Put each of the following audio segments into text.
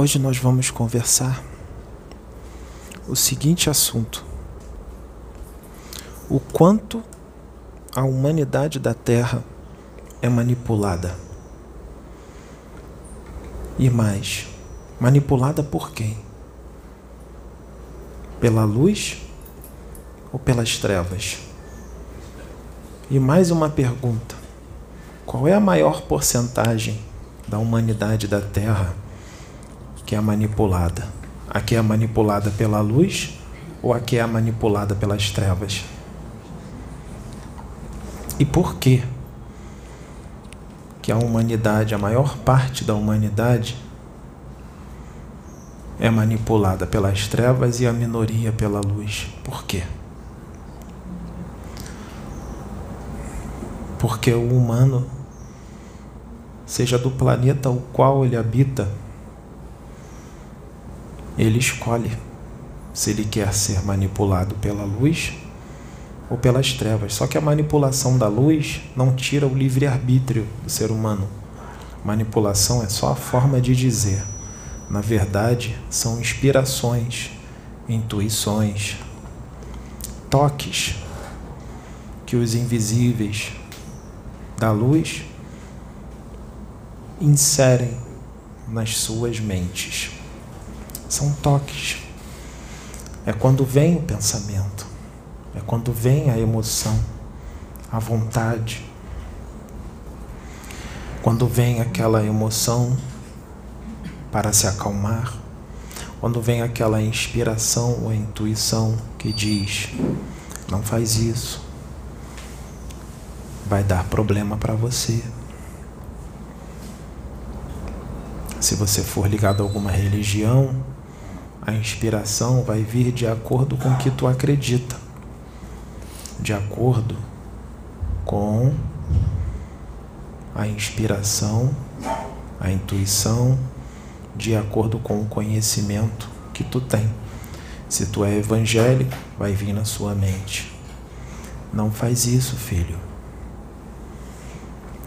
Hoje nós vamos conversar o seguinte assunto: o quanto a humanidade da Terra é manipulada. E mais, manipulada por quem? Pela luz ou pelas trevas? E mais uma pergunta: qual é a maior porcentagem da humanidade da Terra que é manipulada? A que é manipulada pela luz ou a que é manipulada pelas trevas? E por quê? Que a humanidade, a maior parte da humanidade, é manipulada pelas trevas e a minoria pela luz. Por quê? Porque o humano, seja do planeta o qual ele habita, ele escolhe se ele quer ser manipulado pela luz ou pelas trevas. Só que a manipulação da luz não tira o livre-arbítrio do ser humano. Manipulação é só a forma de dizer. Na verdade, são inspirações, intuições, toques que os invisíveis da luz inserem nas suas mentes. São toques. É quando vem o pensamento é quando vem a emoção, a vontade. Quando vem aquela emoção para se acalmar. Quando vem aquela inspiração ou intuição que diz: não faz isso, vai dar problema para você. Se você for ligado a alguma religião, a inspiração vai vir de acordo com o que tu acredita de acordo com a inspiração, a intuição, de acordo com o conhecimento que tu tem. Se tu é evangélico, vai vir na sua mente. Não faz isso, filho.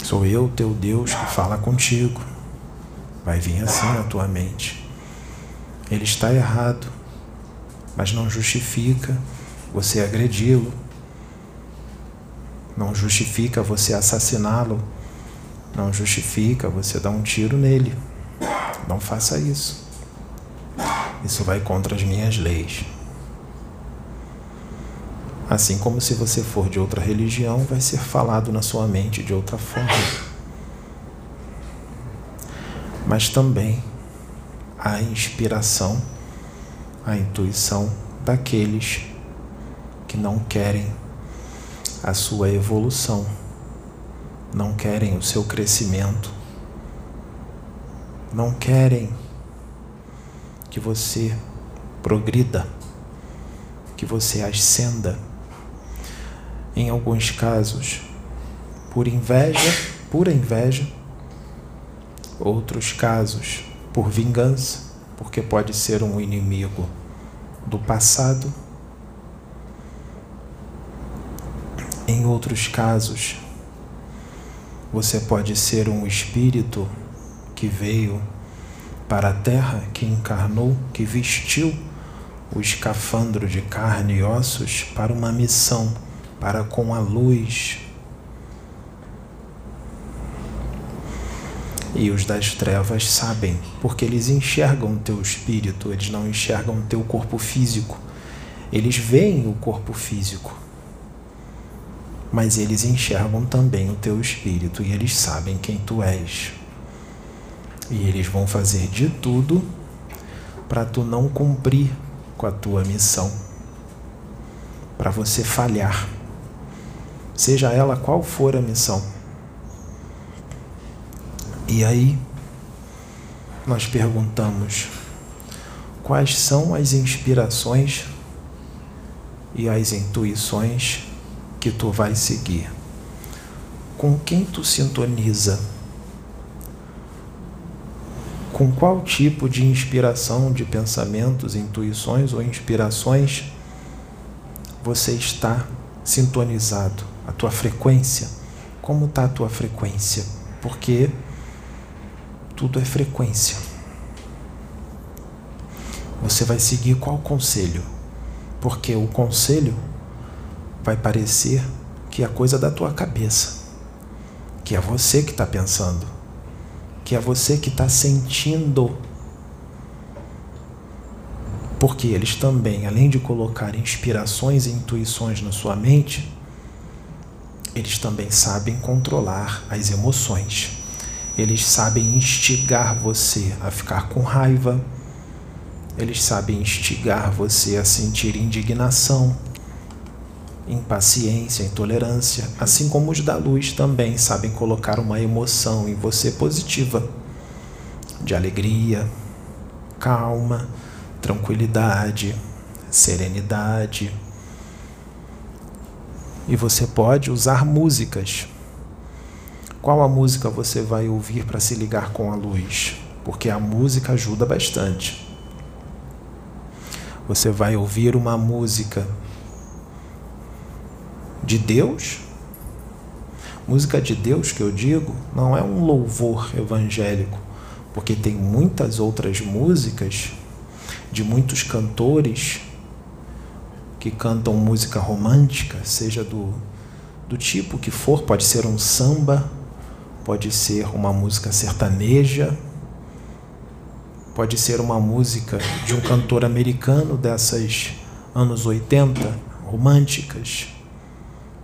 Sou eu, teu Deus, que fala contigo. Vai vir assim na tua mente. Ele está errado, mas não justifica você agredi-lo, não justifica você assassiná-lo. Não justifica você dar um tiro nele. Não faça isso. Isso vai contra as minhas leis. Assim como se você for de outra religião, vai ser falado na sua mente de outra forma. Mas também a inspiração, a intuição daqueles que não querem a sua evolução, não querem o seu crescimento, não querem que você progrida, que você ascenda. Em alguns casos, por inveja, pura inveja, outros casos por vingança, porque pode ser um inimigo do passado Em outros casos, você pode ser um espírito que veio para a terra, que encarnou, que vestiu o escafandro de carne e ossos para uma missão, para com a luz. E os das trevas sabem, porque eles enxergam o teu espírito, eles não enxergam o teu corpo físico. Eles veem o corpo físico, mas eles enxergam também o teu espírito e eles sabem quem tu és. E eles vão fazer de tudo para tu não cumprir com a tua missão, para você falhar, seja ela qual for a missão. E aí, nós perguntamos: quais são as inspirações e as intuições que tu vai seguir? Com quem tu sintoniza? com qual tipo de inspiração, de pensamentos, intuições ou inspirações você está sintonizado, a tua frequência. Como está a tua frequência? Porque tudo é frequência. Você vai seguir qual conselho? Porque o conselho vai parecer que é coisa da tua cabeça, que é você que está pensando, que é você que está sentindo. Porque eles também, além de colocar inspirações e intuições na sua mente, eles também sabem controlar as emoções. Eles sabem instigar você a ficar com raiva. Eles sabem instigar você a sentir indignação, impaciência, intolerância, assim como os da luz também sabem colocar uma emoção em você positiva, de alegria, calma, tranquilidade, serenidade. E você pode usar músicas. Qual a música você vai ouvir para se ligar com a luz? Porque a música ajuda bastante. Você vai ouvir uma música de Deus. Música de Deus que eu digo não é um louvor evangélico, porque tem muitas outras músicas de muitos cantores que cantam música romântica, seja do, do tipo que for, pode ser um samba, pode ser uma música sertaneja, pode ser uma música de um cantor americano dessas anos 80, românticas.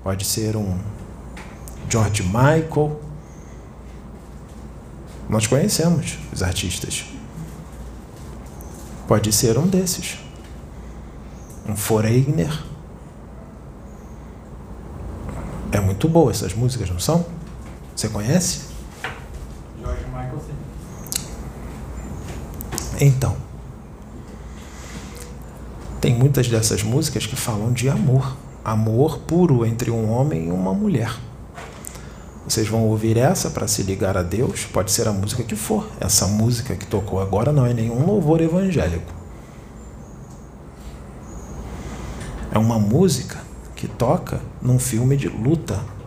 Pode ser um George Michael. Nós conhecemos os artistas. Pode ser um desses. Um Foreigner. É muito boa essas músicas, não são? Você conhece? George Michael, sim. Então, tem muitas dessas músicas que falam de amor amor puro entre um homem e uma mulher. Vocês vão ouvir essa para se ligar a Deus, pode ser a música que for. Essa música que tocou agora não é nenhum louvor evangélico. É uma música que toca num filme de luta.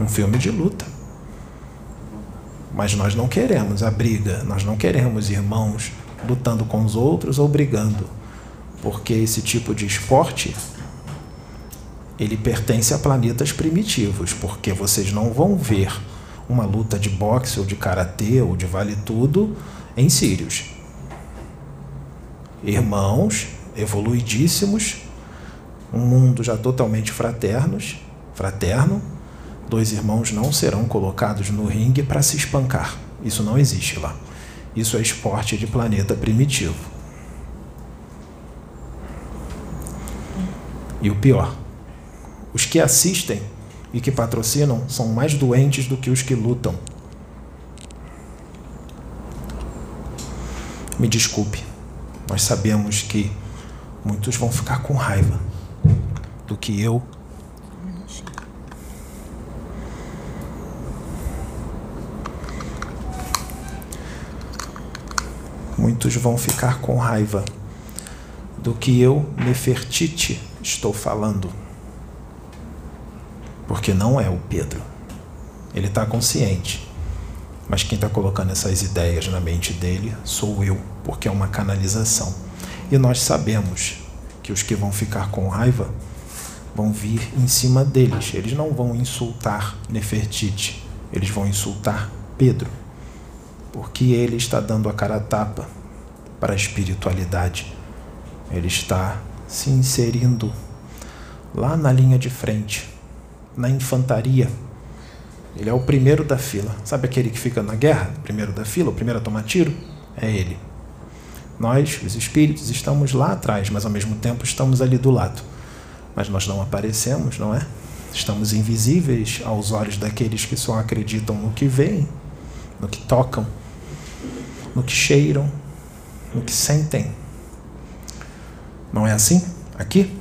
Um filme de luta. Mas nós não queremos a briga, nós não queremos irmãos lutando com os outros ou brigando porque esse tipo de esporte ele pertence a planetas primitivos, porque vocês não vão ver uma luta de boxe ou de karatê ou de vale tudo em Sírios. Irmãos evoluidíssimos, um mundo já totalmente fraternos, fraterno, dois irmãos não serão colocados no ringue para se espancar. Isso não existe lá. Isso é esporte de planeta primitivo. E o pior, os que assistem e que patrocinam são mais doentes do que os que lutam. Me desculpe, nós sabemos que muitos vão ficar com raiva do que eu. Muitos vão ficar com raiva do que eu, Nefertiti, estou falando. Porque não é o Pedro. Ele está consciente. Mas quem está colocando essas ideias na mente dele sou eu, porque é uma canalização. E nós sabemos que os que vão ficar com raiva vão vir em cima deles. Eles não vão insultar Nefertiti, eles vão insultar Pedro, porque ele está dando a cara a tapa para a espiritualidade. Ele está se inserindo lá na linha de frente, na infantaria. Ele é o primeiro da fila. Sabe aquele que fica na guerra, primeiro da fila, o primeiro a tomar tiro? É ele. Nós, os espíritos, estamos lá atrás, mas ao mesmo tempo estamos ali do lado. Mas nós não aparecemos, não é? Estamos invisíveis aos olhos daqueles que só acreditam no que veem, no que tocam, no que cheiram, no que sentem. Não é assim? Aqui?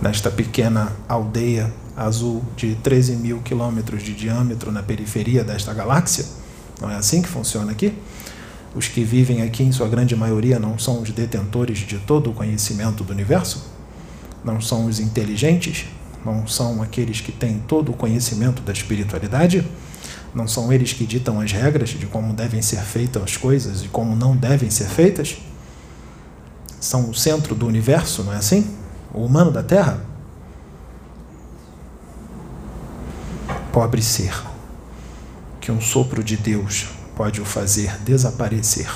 Nesta pequena aldeia azul de 13 mil quilômetros de diâmetro na periferia desta galáxia? Não é assim que funciona aqui? Os que vivem aqui, em sua grande maioria, não são os detentores de todo o conhecimento do universo? Não são os inteligentes? Não são aqueles que têm todo o conhecimento da espiritualidade? Não são eles que ditam as regras de como devem ser feitas as coisas e como não devem ser feitas? São o centro do universo, não é assim? O humano da Terra? Pobre ser, que um sopro de Deus pode o fazer desaparecer.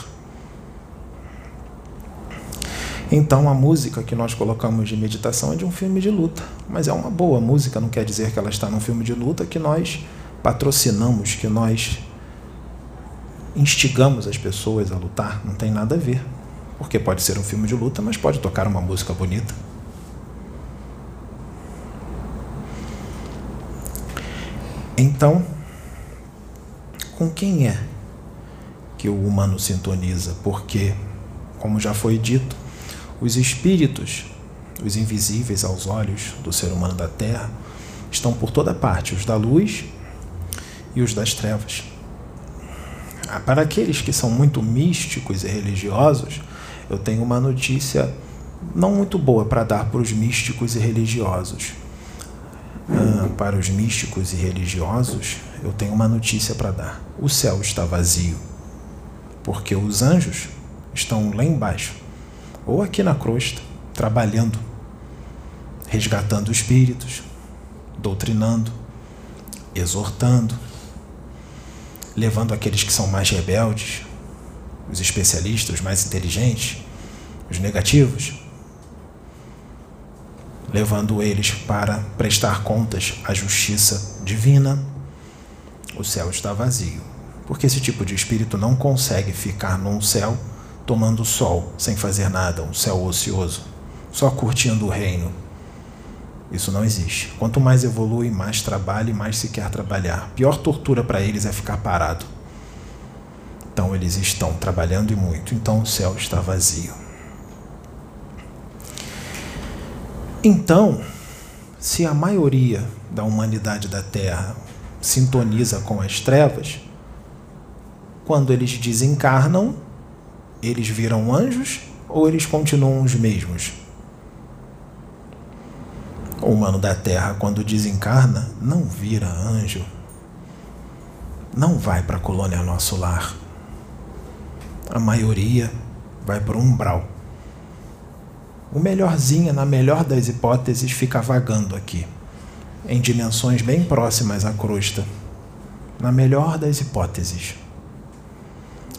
Então a música que nós colocamos de meditação é de um filme de luta, mas é uma boa música, não quer dizer que ela está num filme de luta que nós patrocinamos, que nós instigamos as pessoas a lutar, não tem nada a ver. Porque pode ser um filme de luta, mas pode tocar uma música bonita. Então, com quem é que o humano sintoniza? Porque, como já foi dito, os espíritos, os invisíveis aos olhos do ser humano da Terra, estão por toda parte, os da luz e os das trevas. Ah, para aqueles que são muito místicos e religiosos, eu tenho uma notícia não muito boa para dar para os místicos e religiosos. Ah, para os místicos e religiosos, eu tenho uma notícia para dar: o céu está vazio, porque os anjos estão lá embaixo, ou aqui na crosta, trabalhando, resgatando espíritos, doutrinando, exortando, levando aqueles que são mais rebeldes, os especialistas, os mais inteligentes, os negativos, levando eles para prestar contas à justiça divina. O céu está vazio, porque esse tipo de espírito não consegue ficar num céu tomando sol, sem fazer nada, um céu ocioso, só curtindo o reino isso não existe. Quanto mais evolui, mais trabalha e mais se quer trabalhar. Pior tortura para eles é ficar parado. Então eles estão trabalhando e muito, então o céu está vazio. Então, se a maioria da humanidade da Terra sintoniza com as trevas, quando eles desencarnam, eles viram anjos ou eles continuam os mesmos? O humano da Terra, quando desencarna, não vira anjo. Não vai para a colônia nosso lar. A maioria vai para o umbral. O melhorzinho, na melhor das hipóteses, fica vagando aqui, em dimensões bem próximas à crosta. Na melhor das hipóteses.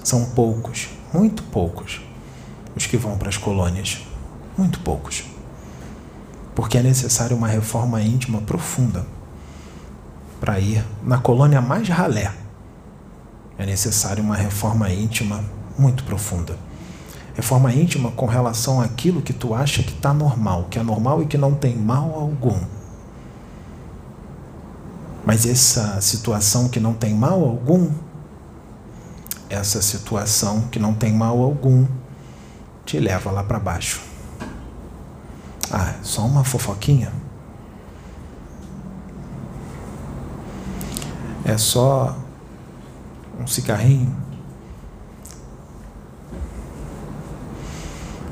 São poucos, muito poucos, os que vão para as colônias. Muito poucos porque é necessária uma reforma íntima profunda para ir na colônia mais ralé. É necessária uma reforma íntima muito profunda. Reforma íntima com relação àquilo que tu acha que está normal, que é normal e que não tem mal algum. Mas essa situação que não tem mal algum, essa situação que não tem mal algum, te leva lá para baixo. Ah, só uma fofoquinha? É só um cigarrinho?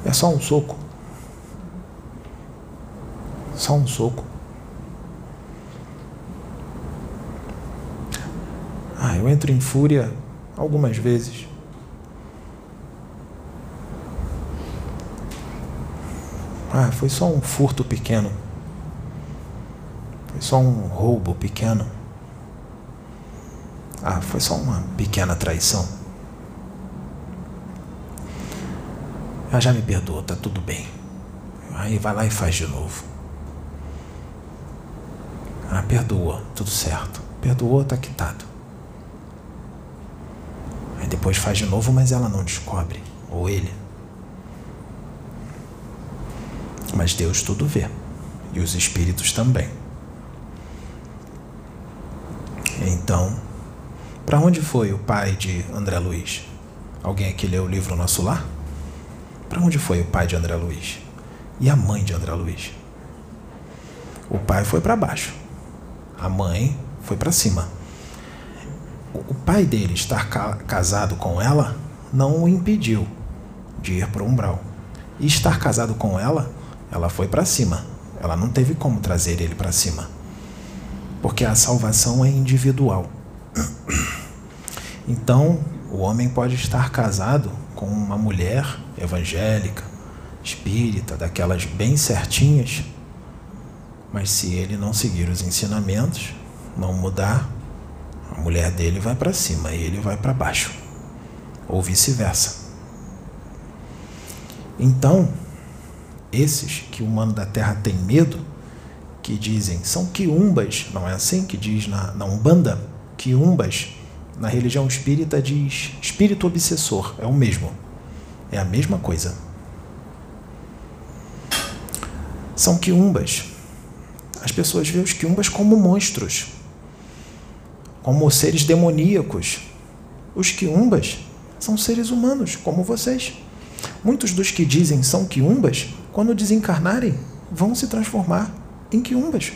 É só um soco? Só um soco? Ah, eu entro em fúria algumas vezes. Ah, foi só um furto pequeno. Foi só um roubo pequeno. Ah, foi só uma pequena traição. Ah, já me perdoa, tá tudo bem. Aí vai lá e faz de novo. Ah, perdoa, tudo certo. Perdoou, tá quitado. Aí depois faz de novo, mas ela não descobre. Ou ele. Mas Deus tudo vê. E os espíritos também. Então, para onde foi o pai de André Luiz? Alguém aqui leu o livro Nosso Lar? Para onde foi o pai de André Luiz? E a mãe de André Luiz? O pai foi para baixo. A mãe foi para cima. O pai dele estar ca casado com ela não o impediu de ir para o umbral. E estar casado com ela, ela foi para cima. Ela não teve como trazer ele para cima. Porque a salvação é individual. Então, o homem pode estar casado com uma mulher evangélica, espírita, daquelas bem certinhas, mas se ele não seguir os ensinamentos, não mudar, a mulher dele vai para cima e ele vai para baixo, ou vice-versa. Então, esses que o humano da terra tem medo, que dizem são quiumbas, não é assim que diz na, na Umbanda? Quiumbas, na religião espírita diz espírito obsessor, é o mesmo, é a mesma coisa. São quiumbas. As pessoas veem os quiumbas como monstros, como seres demoníacos. Os quiumbas são seres humanos, como vocês. Muitos dos que dizem são quiumbas, quando desencarnarem, vão se transformar em quiumbas.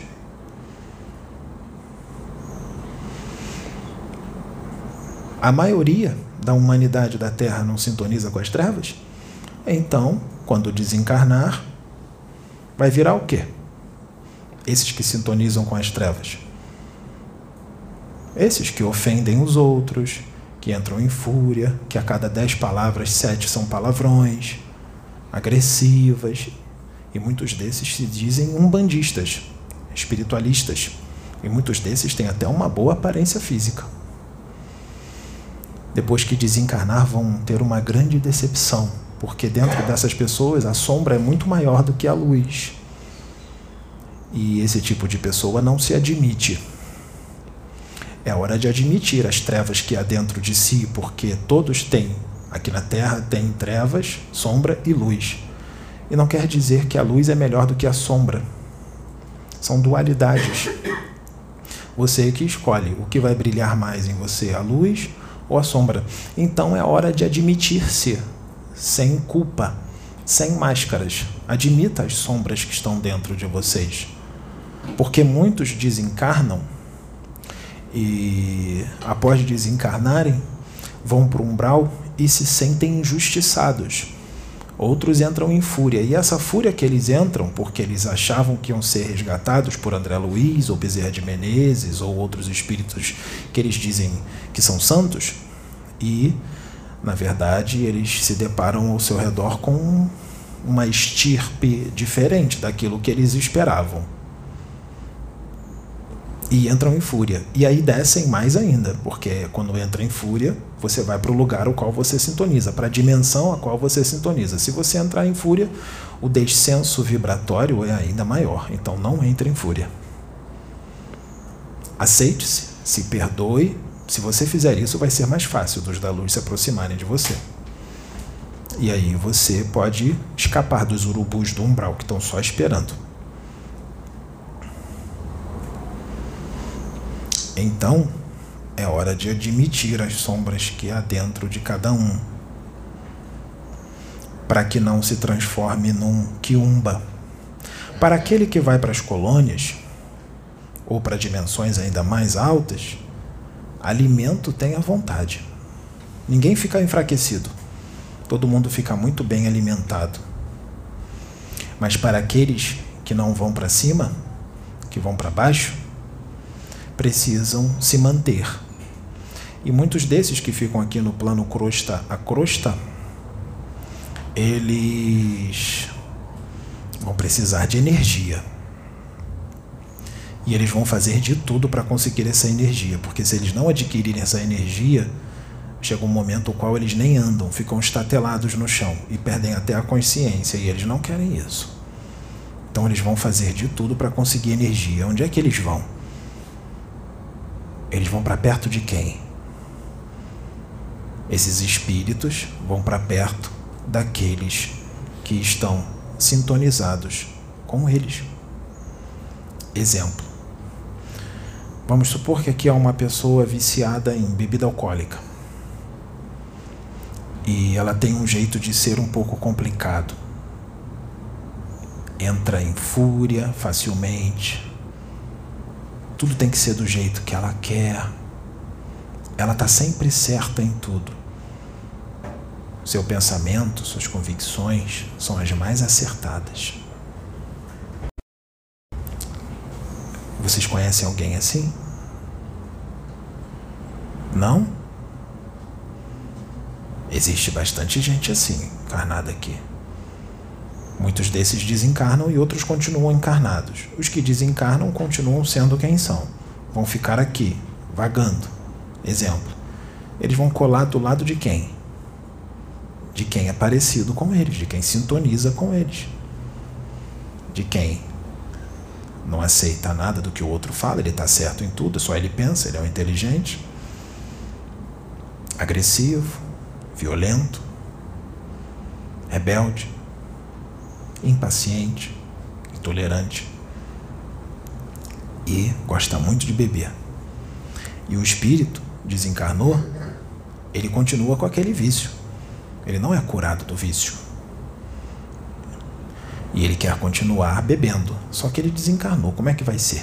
A maioria da humanidade da Terra não sintoniza com as trevas? Então, quando desencarnar, vai virar o quê? Esses que sintonizam com as trevas. Esses que ofendem os outros, que entram em fúria, que a cada dez palavras, sete são palavrões, agressivas, e muitos desses se dizem umbandistas, espiritualistas, e muitos desses têm até uma boa aparência física. Depois que desencarnar, vão ter uma grande decepção, porque dentro dessas pessoas a sombra é muito maior do que a luz. E esse tipo de pessoa não se admite. É hora de admitir as trevas que há dentro de si, porque todos têm. Aqui na Terra tem trevas, sombra e luz. E não quer dizer que a luz é melhor do que a sombra. São dualidades. Você que escolhe o que vai brilhar mais em você, a luz ou a sombra. Então é hora de admitir-se, sem culpa, sem máscaras. Admita as sombras que estão dentro de vocês. Porque muitos desencarnam e após desencarnarem, vão para o umbral e se sentem injustiçados. Outros entram em fúria, e essa fúria que eles entram, porque eles achavam que iam ser resgatados por André Luiz, ou Bezerra de Menezes, ou outros espíritos que eles dizem que são santos, e, na verdade, eles se deparam ao seu redor com uma estirpe diferente daquilo que eles esperavam e entram em fúria. E aí descem mais ainda, porque quando entra em fúria, você vai para o lugar ao qual você sintoniza, para a dimensão a qual você sintoniza. Se você entrar em fúria, o descenso vibratório é ainda maior. Então não entre em fúria. Aceite-se, se perdoe. Se você fizer isso, vai ser mais fácil dos da luz se aproximarem de você. E aí você pode escapar dos urubus do umbral que estão só esperando. Então, é hora de admitir as sombras que há dentro de cada um, para que não se transforme num quiumba. Para aquele que vai para as colônias, ou para dimensões ainda mais altas, alimento tem à vontade. Ninguém fica enfraquecido. Todo mundo fica muito bem alimentado. Mas para aqueles que não vão para cima, que vão para baixo, precisam se manter. E muitos desses que ficam aqui no plano crosta a crosta, eles vão precisar de energia. E eles vão fazer de tudo para conseguir essa energia, porque se eles não adquirirem essa energia, chega um momento no qual eles nem andam, ficam estatelados no chão e perdem até a consciência, e eles não querem isso. Então eles vão fazer de tudo para conseguir energia. Onde é que eles vão? Eles vão para perto de quem? Esses espíritos vão para perto daqueles que estão sintonizados com eles. Exemplo. Vamos supor que aqui há uma pessoa viciada em bebida alcoólica. E ela tem um jeito de ser um pouco complicado. Entra em fúria facilmente, tudo tem que ser do jeito que ela quer. Ela está sempre certa em tudo. Seu pensamento, suas convicções são as mais acertadas. Vocês conhecem alguém assim? Não? Existe bastante gente assim, encarnada aqui. Muitos desses desencarnam e outros continuam encarnados. Os que desencarnam continuam sendo quem são. Vão ficar aqui, vagando. Exemplo. Eles vão colar do lado de quem? De quem é parecido com eles, de quem sintoniza com eles. De quem não aceita nada do que o outro fala, ele está certo em tudo, só ele pensa, ele é um inteligente, agressivo, violento, rebelde, impaciente, intolerante e gosta muito de beber. E o espírito desencarnou, ele continua com aquele vício. Ele não é curado do vício. E ele quer continuar bebendo. Só que ele desencarnou. Como é que vai ser?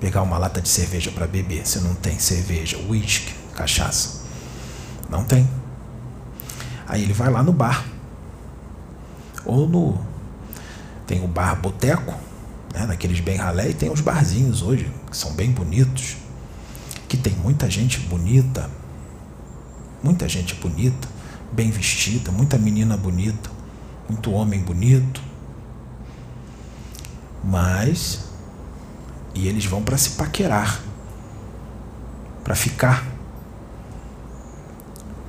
Pegar uma lata de cerveja para beber. Se não tem cerveja, uísque, cachaça. Não tem. Aí ele vai lá no bar. Ou no. Tem o bar boteco, né, naqueles bem ralé, e tem os barzinhos hoje, que são bem bonitos. Que tem muita gente bonita. Muita gente bonita, bem vestida, muita menina bonita, muito homem bonito. Mas. E eles vão para se paquerar, para ficar.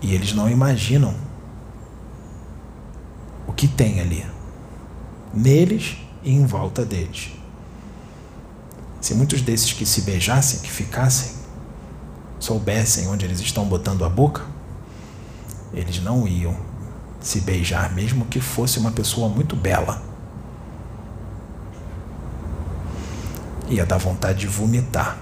E eles não imaginam o que tem ali, neles e em volta deles. Se muitos desses que se beijassem, que ficassem, soubessem onde eles estão botando a boca, eles não iam se beijar, mesmo que fosse uma pessoa muito bela. Ia dar vontade de vomitar.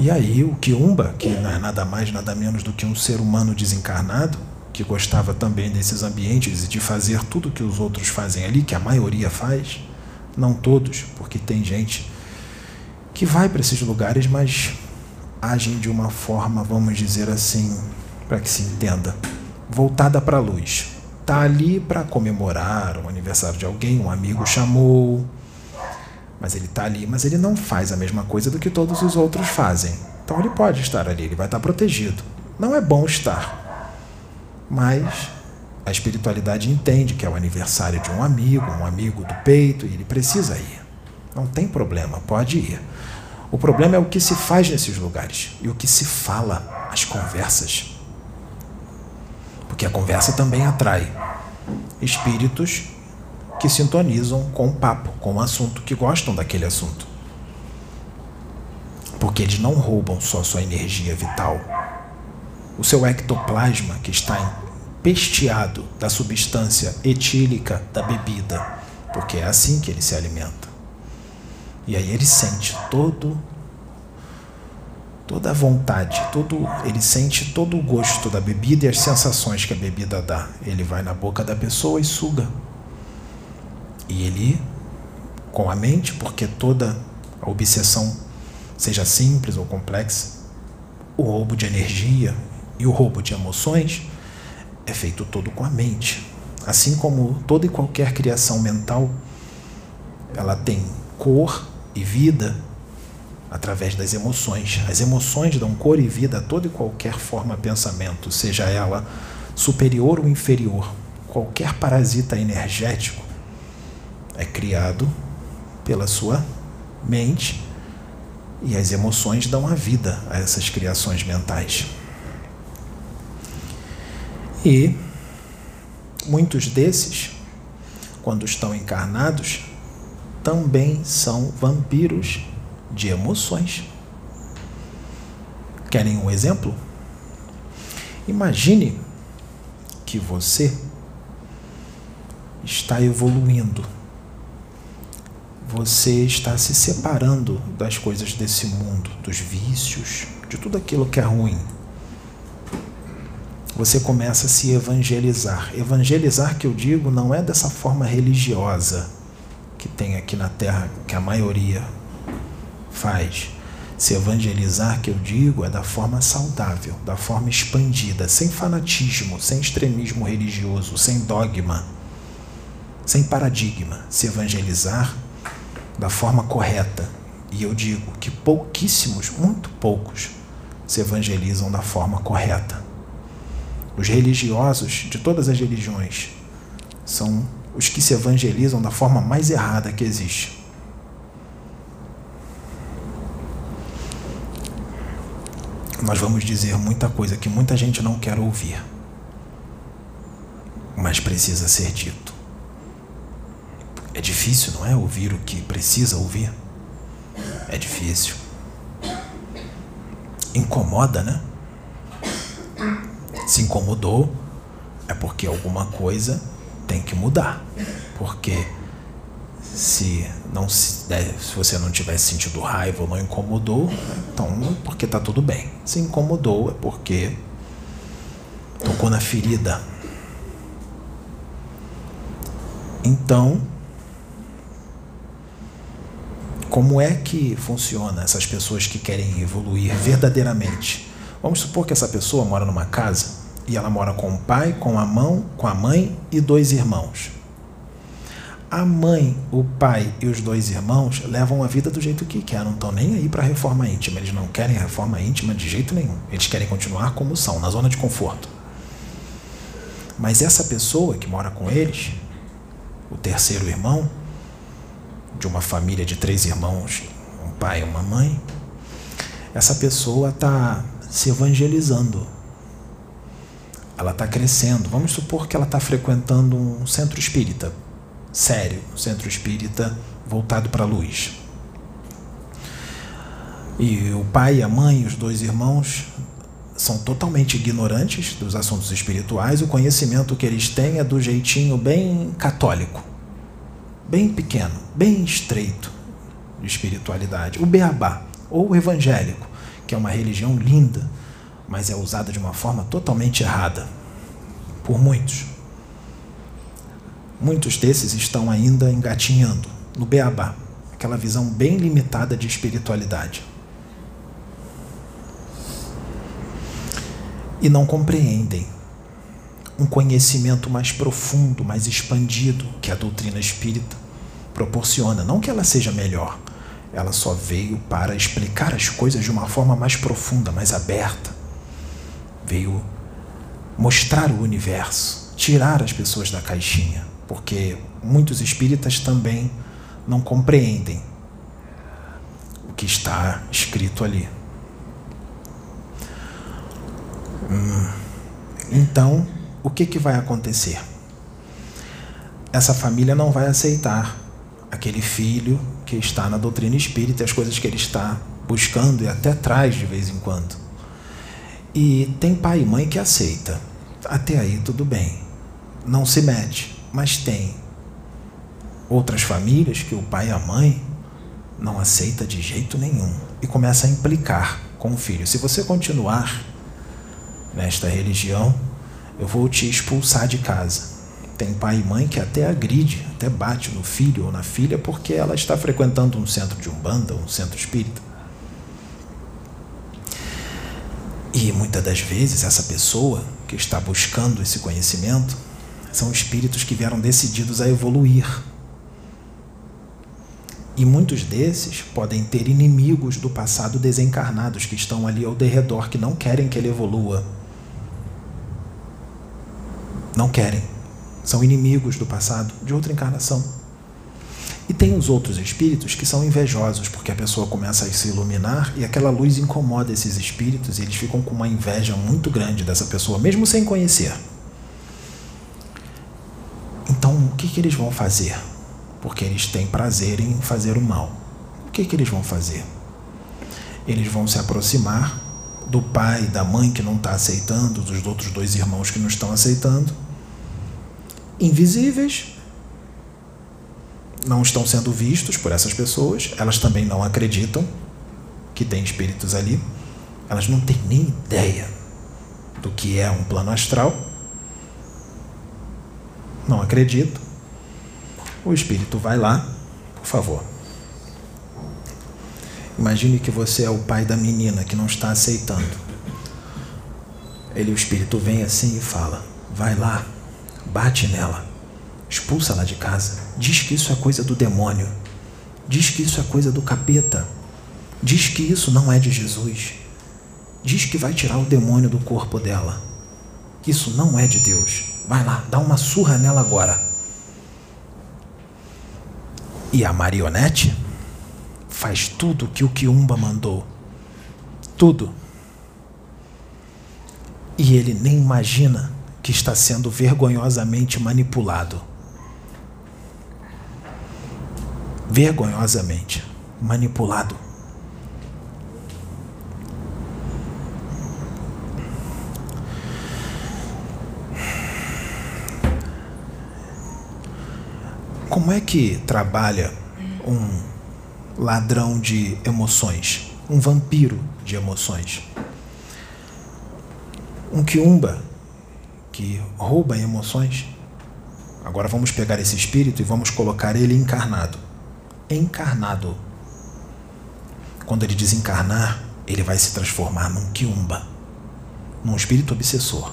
E aí o Kiumba, que não é nada mais, nada menos do que um ser humano desencarnado, que gostava também desses ambientes e de fazer tudo que os outros fazem ali, que a maioria faz, não todos, porque tem gente que vai para esses lugares, mas agem de uma forma, vamos dizer assim, para que se entenda, voltada para a luz. Está ali para comemorar o aniversário de alguém, um amigo chamou, mas ele está ali, mas ele não faz a mesma coisa do que todos os outros fazem. Então ele pode estar ali, ele vai estar protegido. Não é bom estar, mas a espiritualidade entende que é o aniversário de um amigo, um amigo do peito, e ele precisa ir. Não tem problema, pode ir. O problema é o que se faz nesses lugares e o que se fala, as conversas. Porque a conversa também atrai espíritos que sintonizam com o papo, com o assunto, que gostam daquele assunto. Porque eles não roubam só sua energia vital. O seu ectoplasma, que está empesteado da substância etílica da bebida, porque é assim que ele se alimenta. E aí ele sente todo toda a vontade, todo ele sente todo o gosto da bebida e as sensações que a bebida dá. Ele vai na boca da pessoa e suga. E ele, com a mente, porque toda a obsessão, seja simples ou complexa, o roubo de energia e o roubo de emoções é feito todo com a mente. Assim como toda e qualquer criação mental, ela tem cor e vida através das emoções. As emoções dão cor e vida a toda e qualquer forma pensamento, seja ela superior ou inferior. Qualquer parasita energético é criado pela sua mente e as emoções dão a vida a essas criações mentais. E muitos desses, quando estão encarnados, também são vampiros de emoções. Querem um exemplo? Imagine que você está evoluindo você está se separando das coisas desse mundo, dos vícios, de tudo aquilo que é ruim. Você começa a se evangelizar. Evangelizar que eu digo não é dessa forma religiosa, que tem aqui na Terra, que a maioria faz. Se evangelizar, que eu digo, é da forma saudável, da forma expandida, sem fanatismo, sem extremismo religioso, sem dogma, sem paradigma. Se evangelizar da forma correta. E eu digo que pouquíssimos, muito poucos, se evangelizam da forma correta. Os religiosos de todas as religiões são os que se evangelizam da forma mais errada que existe. Nós vamos dizer muita coisa que muita gente não quer ouvir, mas precisa ser dito. É difícil, não é? Ouvir o que precisa ouvir. É difícil. Incomoda, né? Se incomodou, é porque alguma coisa tem que mudar. Porque se não se, se você não tivesse sentido raiva ou não incomodou, então porque tá tudo bem. Se incomodou é porque tocou na ferida. Então, como é que funciona essas pessoas que querem evoluir verdadeiramente? Vamos supor que essa pessoa mora numa casa e ela mora com o pai, com a mão, com a mãe e dois irmãos. A mãe, o pai e os dois irmãos levam a vida do jeito que querem, não estão nem aí para reforma íntima. Eles não querem reforma íntima de jeito nenhum. Eles querem continuar como são, na zona de conforto. Mas essa pessoa que mora com eles, o terceiro irmão, de uma família de três irmãos, um pai e uma mãe, essa pessoa está se evangelizando ela está crescendo. Vamos supor que ela está frequentando um centro espírita, sério, um centro espírita voltado para a luz. E o pai a mãe, os dois irmãos, são totalmente ignorantes dos assuntos espirituais. O conhecimento que eles têm é do jeitinho bem católico, bem pequeno, bem estreito de espiritualidade. O beabá, ou o evangélico, que é uma religião linda, mas é usada de uma forma totalmente errada por muitos. Muitos desses estão ainda engatinhando no beabá, aquela visão bem limitada de espiritualidade. E não compreendem um conhecimento mais profundo, mais expandido que a doutrina espírita proporciona. Não que ela seja melhor, ela só veio para explicar as coisas de uma forma mais profunda, mais aberta veio mostrar o universo, tirar as pessoas da caixinha, porque muitos espíritas também não compreendem o que está escrito ali. Hum, então, o que, que vai acontecer? Essa família não vai aceitar aquele filho que está na doutrina espírita as coisas que ele está buscando e até traz de vez em quando. E tem pai e mãe que aceita. Até aí tudo bem. Não se mete, mas tem outras famílias que o pai e a mãe não aceita de jeito nenhum e começa a implicar com o filho. Se você continuar nesta religião, eu vou te expulsar de casa. Tem pai e mãe que até agride, até bate no filho ou na filha porque ela está frequentando um centro de umbanda, um centro espírita. E muitas das vezes essa pessoa que está buscando esse conhecimento são espíritos que vieram decididos a evoluir. E muitos desses podem ter inimigos do passado desencarnados que estão ali ao derredor, que não querem que ele evolua. Não querem. São inimigos do passado, de outra encarnação. E tem os outros espíritos que são invejosos, porque a pessoa começa a se iluminar e aquela luz incomoda esses espíritos e eles ficam com uma inveja muito grande dessa pessoa, mesmo sem conhecer. Então, o que, que eles vão fazer? Porque eles têm prazer em fazer o mal. O que, que eles vão fazer? Eles vão se aproximar do pai, da mãe que não está aceitando, dos outros dois irmãos que não estão aceitando, invisíveis, não estão sendo vistos por essas pessoas, elas também não acreditam que tem espíritos ali, elas não têm nem ideia do que é um plano astral, não acreditam. O espírito vai lá favor. Imagine que você é o pai da menina que não está aceitando. Ele, o espírito, vem assim e fala: Vai lá, bate nela, expulsa ela de casa. Diz que isso é coisa do demônio. Diz que isso é coisa do capeta. Diz que isso não é de Jesus. Diz que vai tirar o demônio do corpo dela. Isso não é de Deus. Vai lá, dá uma surra nela agora. E a marionete faz tudo que o Kiumba mandou. Tudo. E ele nem imagina que está sendo vergonhosamente manipulado. Vergonhosamente manipulado. Como é que trabalha um ladrão de emoções, um vampiro de emoções? Um quiumba que rouba emoções? Agora vamos pegar esse espírito e vamos colocar ele encarnado. Encarnado. Quando ele desencarnar, ele vai se transformar num quiumba, num espírito obsessor.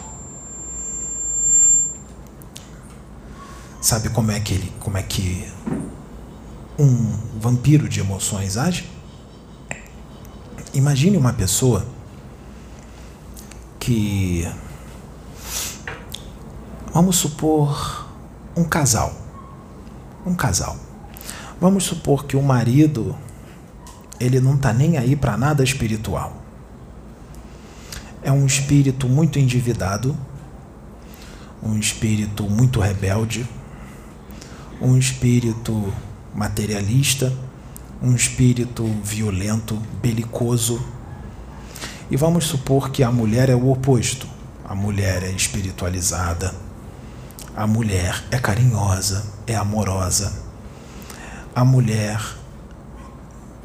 Sabe como é que ele, como é que um vampiro de emoções age? Imagine uma pessoa que vamos supor um casal. Um casal. Vamos supor que o marido ele não está nem aí para nada espiritual. É um espírito muito endividado, um espírito muito rebelde, um espírito materialista, um espírito violento, belicoso. E vamos supor que a mulher é o oposto. A mulher é espiritualizada, a mulher é carinhosa, é amorosa. A mulher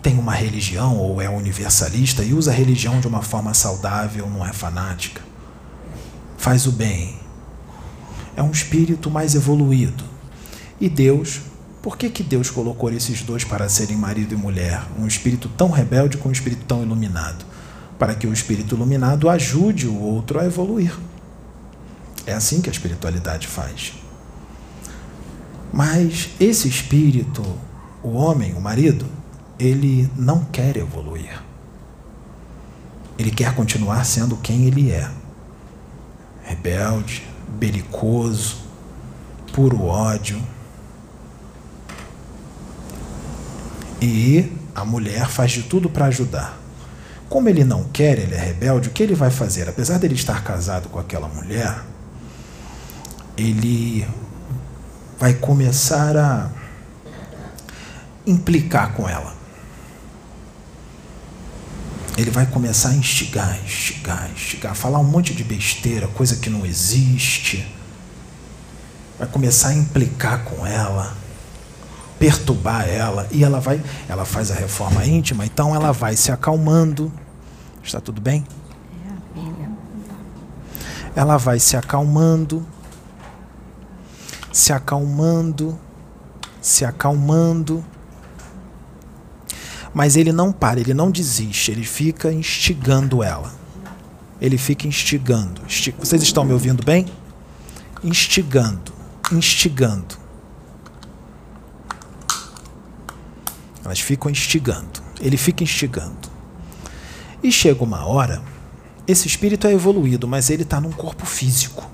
tem uma religião ou é universalista e usa a religião de uma forma saudável, não é fanática. Faz o bem. É um espírito mais evoluído. E Deus, por que, que Deus colocou esses dois para serem marido e mulher? Um espírito tão rebelde com um espírito tão iluminado. Para que o espírito iluminado ajude o outro a evoluir. É assim que a espiritualidade faz. Mas esse espírito, o homem, o marido, ele não quer evoluir. Ele quer continuar sendo quem ele é: rebelde, belicoso, puro ódio E a mulher faz de tudo para ajudar. Como ele não quer, ele é rebelde, o que ele vai fazer? Apesar dele estar casado com aquela mulher, ele vai começar a implicar com ela. Ele vai começar a instigar, instigar, instigar, falar um monte de besteira, coisa que não existe. Vai começar a implicar com ela perturbar ela e ela vai, ela faz a reforma íntima, então ela vai se acalmando. Está tudo bem? Ela vai se acalmando, se acalmando, se acalmando. Mas ele não para, ele não desiste, ele fica instigando ela. Ele fica instigando. Vocês estão me ouvindo bem? Instigando, instigando. Elas ficam instigando. Ele fica instigando. E chega uma hora, esse espírito é evoluído, mas ele está num corpo físico.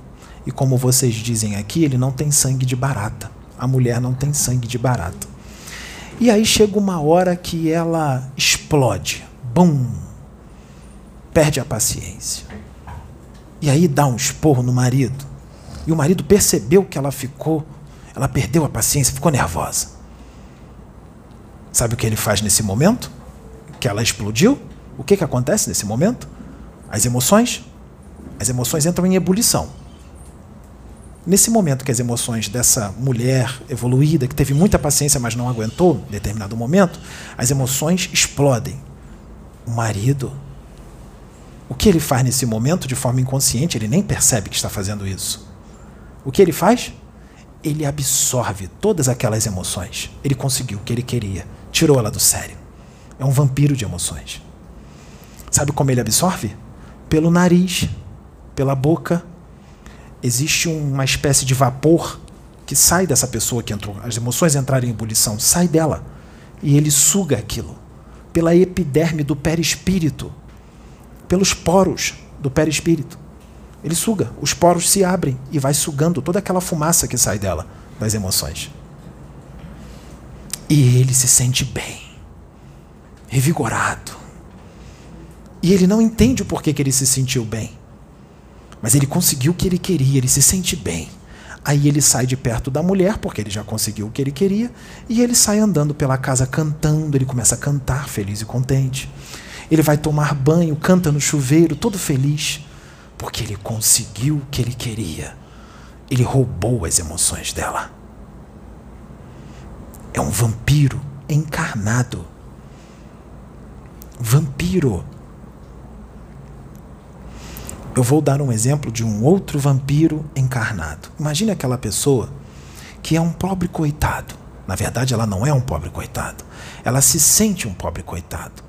E como vocês dizem aqui, ele não tem sangue de barata. A mulher não tem sangue de barata. E aí chega uma hora que ela explode. Bum! Perde a paciência. E aí dá um esporro no marido. E o marido percebeu que ela ficou, ela perdeu a paciência, ficou nervosa. Sabe o que ele faz nesse momento? Que ela explodiu? O que, que acontece nesse momento? As emoções? As emoções entram em ebulição. Nesse momento que as emoções dessa mulher evoluída, que teve muita paciência, mas não aguentou em determinado momento, as emoções explodem. O marido, o que ele faz nesse momento de forma inconsciente, ele nem percebe que está fazendo isso. O que ele faz? ele absorve todas aquelas emoções. Ele conseguiu o que ele queria, tirou ela do sério. É um vampiro de emoções. Sabe como ele absorve? Pelo nariz, pela boca. Existe uma espécie de vapor que sai dessa pessoa que entrou. As emoções entrarem em ebulição, sai dela. E ele suga aquilo. Pela epiderme do perispírito. Pelos poros do perispírito. Ele suga. Os poros se abrem e vai sugando toda aquela fumaça que sai dela, das emoções. E ele se sente bem, revigorado. E ele não entende o porquê que ele se sentiu bem. Mas ele conseguiu o que ele queria, ele se sente bem. Aí ele sai de perto da mulher, porque ele já conseguiu o que ele queria, e ele sai andando pela casa cantando, ele começa a cantar, feliz e contente. Ele vai tomar banho, canta no chuveiro, todo feliz, porque ele conseguiu o que ele queria. Ele roubou as emoções dela. É um vampiro encarnado. Vampiro eu vou dar um exemplo de um outro vampiro encarnado. Imagine aquela pessoa que é um pobre coitado. Na verdade, ela não é um pobre coitado. Ela se sente um pobre coitado.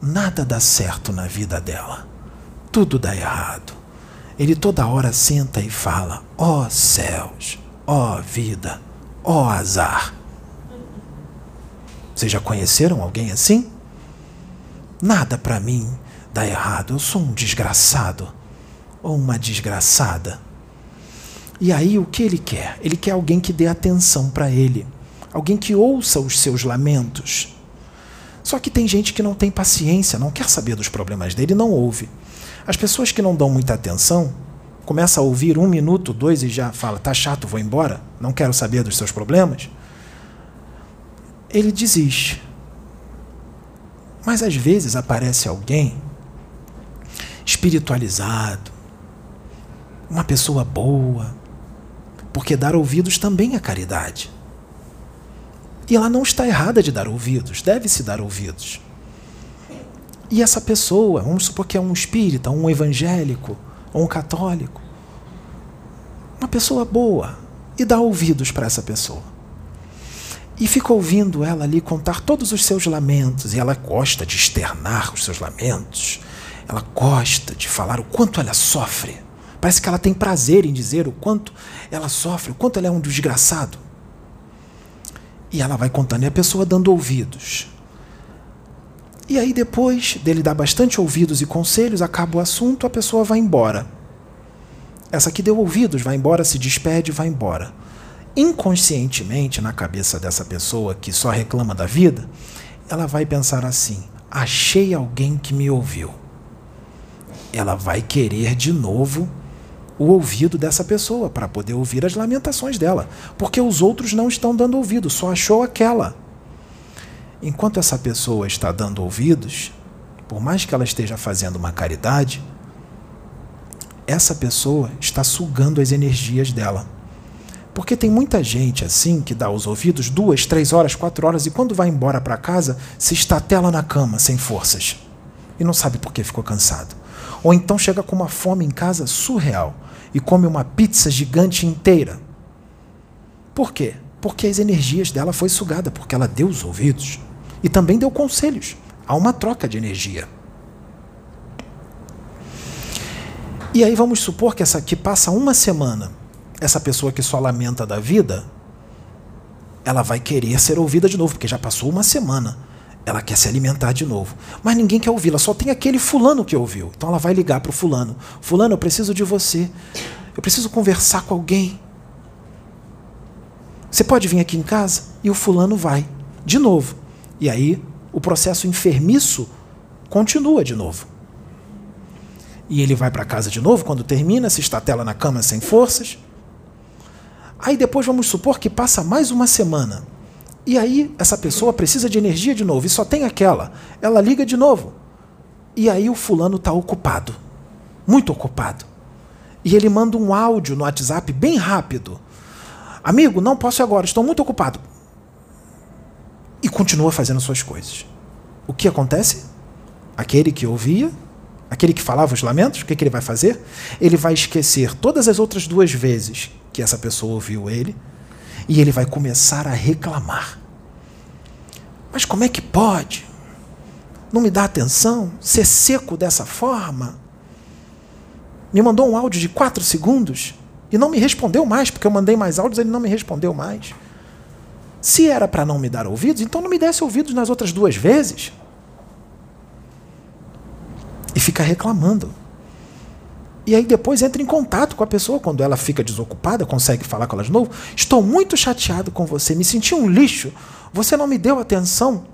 Nada dá certo na vida dela. Tudo dá errado. Ele toda hora senta e fala: ó oh, céus, ó oh, vida, ó oh, azar. Vocês já conheceram alguém assim? Nada para mim dá errado. Eu sou um desgraçado ou uma desgraçada. E aí o que ele quer? Ele quer alguém que dê atenção para ele, alguém que ouça os seus lamentos. Só que tem gente que não tem paciência, não quer saber dos problemas dele, não ouve. As pessoas que não dão muita atenção começa a ouvir um minuto, dois e já fala: tá chato, vou embora, não quero saber dos seus problemas. Ele desiste. Mas às vezes aparece alguém espiritualizado, uma pessoa boa, porque dar ouvidos também é caridade. E ela não está errada de dar ouvidos, deve-se dar ouvidos. E essa pessoa, vamos supor que é um espírita, um evangélico, ou um católico, uma pessoa boa, e dá ouvidos para essa pessoa. E fica ouvindo ela ali contar todos os seus lamentos, e ela gosta de externar os seus lamentos, ela gosta de falar o quanto ela sofre. Parece que ela tem prazer em dizer o quanto ela sofre, o quanto ela é um desgraçado. E ela vai contando, e a pessoa dando ouvidos. E aí, depois dele dar bastante ouvidos e conselhos, acaba o assunto, a pessoa vai embora. Essa que deu ouvidos vai embora, se despede, vai embora. Inconscientemente, na cabeça dessa pessoa que só reclama da vida, ela vai pensar assim: achei alguém que me ouviu. Ela vai querer de novo o ouvido dessa pessoa para poder ouvir as lamentações dela, porque os outros não estão dando ouvido, só achou aquela. Enquanto essa pessoa está dando ouvidos, por mais que ela esteja fazendo uma caridade, essa pessoa está sugando as energias dela. Porque tem muita gente assim que dá os ouvidos duas, três horas, quatro horas e quando vai embora para casa se estatela na cama sem forças e não sabe por que ficou cansado. Ou então chega com uma fome em casa surreal e come uma pizza gigante inteira. Por quê? Porque as energias dela foi sugada, porque ela deu os ouvidos e também deu conselhos. Há uma troca de energia. E aí vamos supor que essa que passa uma semana, essa pessoa que só lamenta da vida, ela vai querer ser ouvida de novo, porque já passou uma semana. Ela quer se alimentar de novo. Mas ninguém quer ouvi-la, só tem aquele fulano que ouviu. Então ela vai ligar para o fulano: Fulano, eu preciso de você. Eu preciso conversar com alguém. Você pode vir aqui em casa? E o fulano vai, de novo. E aí o processo enfermiço continua de novo. E ele vai para casa de novo quando termina, se estatela na cama sem forças. Aí depois vamos supor que passa mais uma semana. E aí essa pessoa precisa de energia de novo e só tem aquela. Ela liga de novo. E aí o fulano está ocupado. Muito ocupado. E ele manda um áudio no WhatsApp bem rápido. Amigo, não posso agora, estou muito ocupado. E continua fazendo suas coisas. O que acontece? Aquele que ouvia, aquele que falava os lamentos, o que, que ele vai fazer? Ele vai esquecer todas as outras duas vezes que essa pessoa ouviu ele e ele vai começar a reclamar. Mas como é que pode? Não me dá atenção? Ser seco dessa forma? Me mandou um áudio de quatro segundos e não me respondeu mais, porque eu mandei mais áudios, ele não me respondeu mais. Se era para não me dar ouvidos, então não me desse ouvidos nas outras duas vezes. E fica reclamando. E aí depois entra em contato com a pessoa quando ela fica desocupada, consegue falar com ela de novo. Estou muito chateado com você, me senti um lixo. Você não me deu atenção.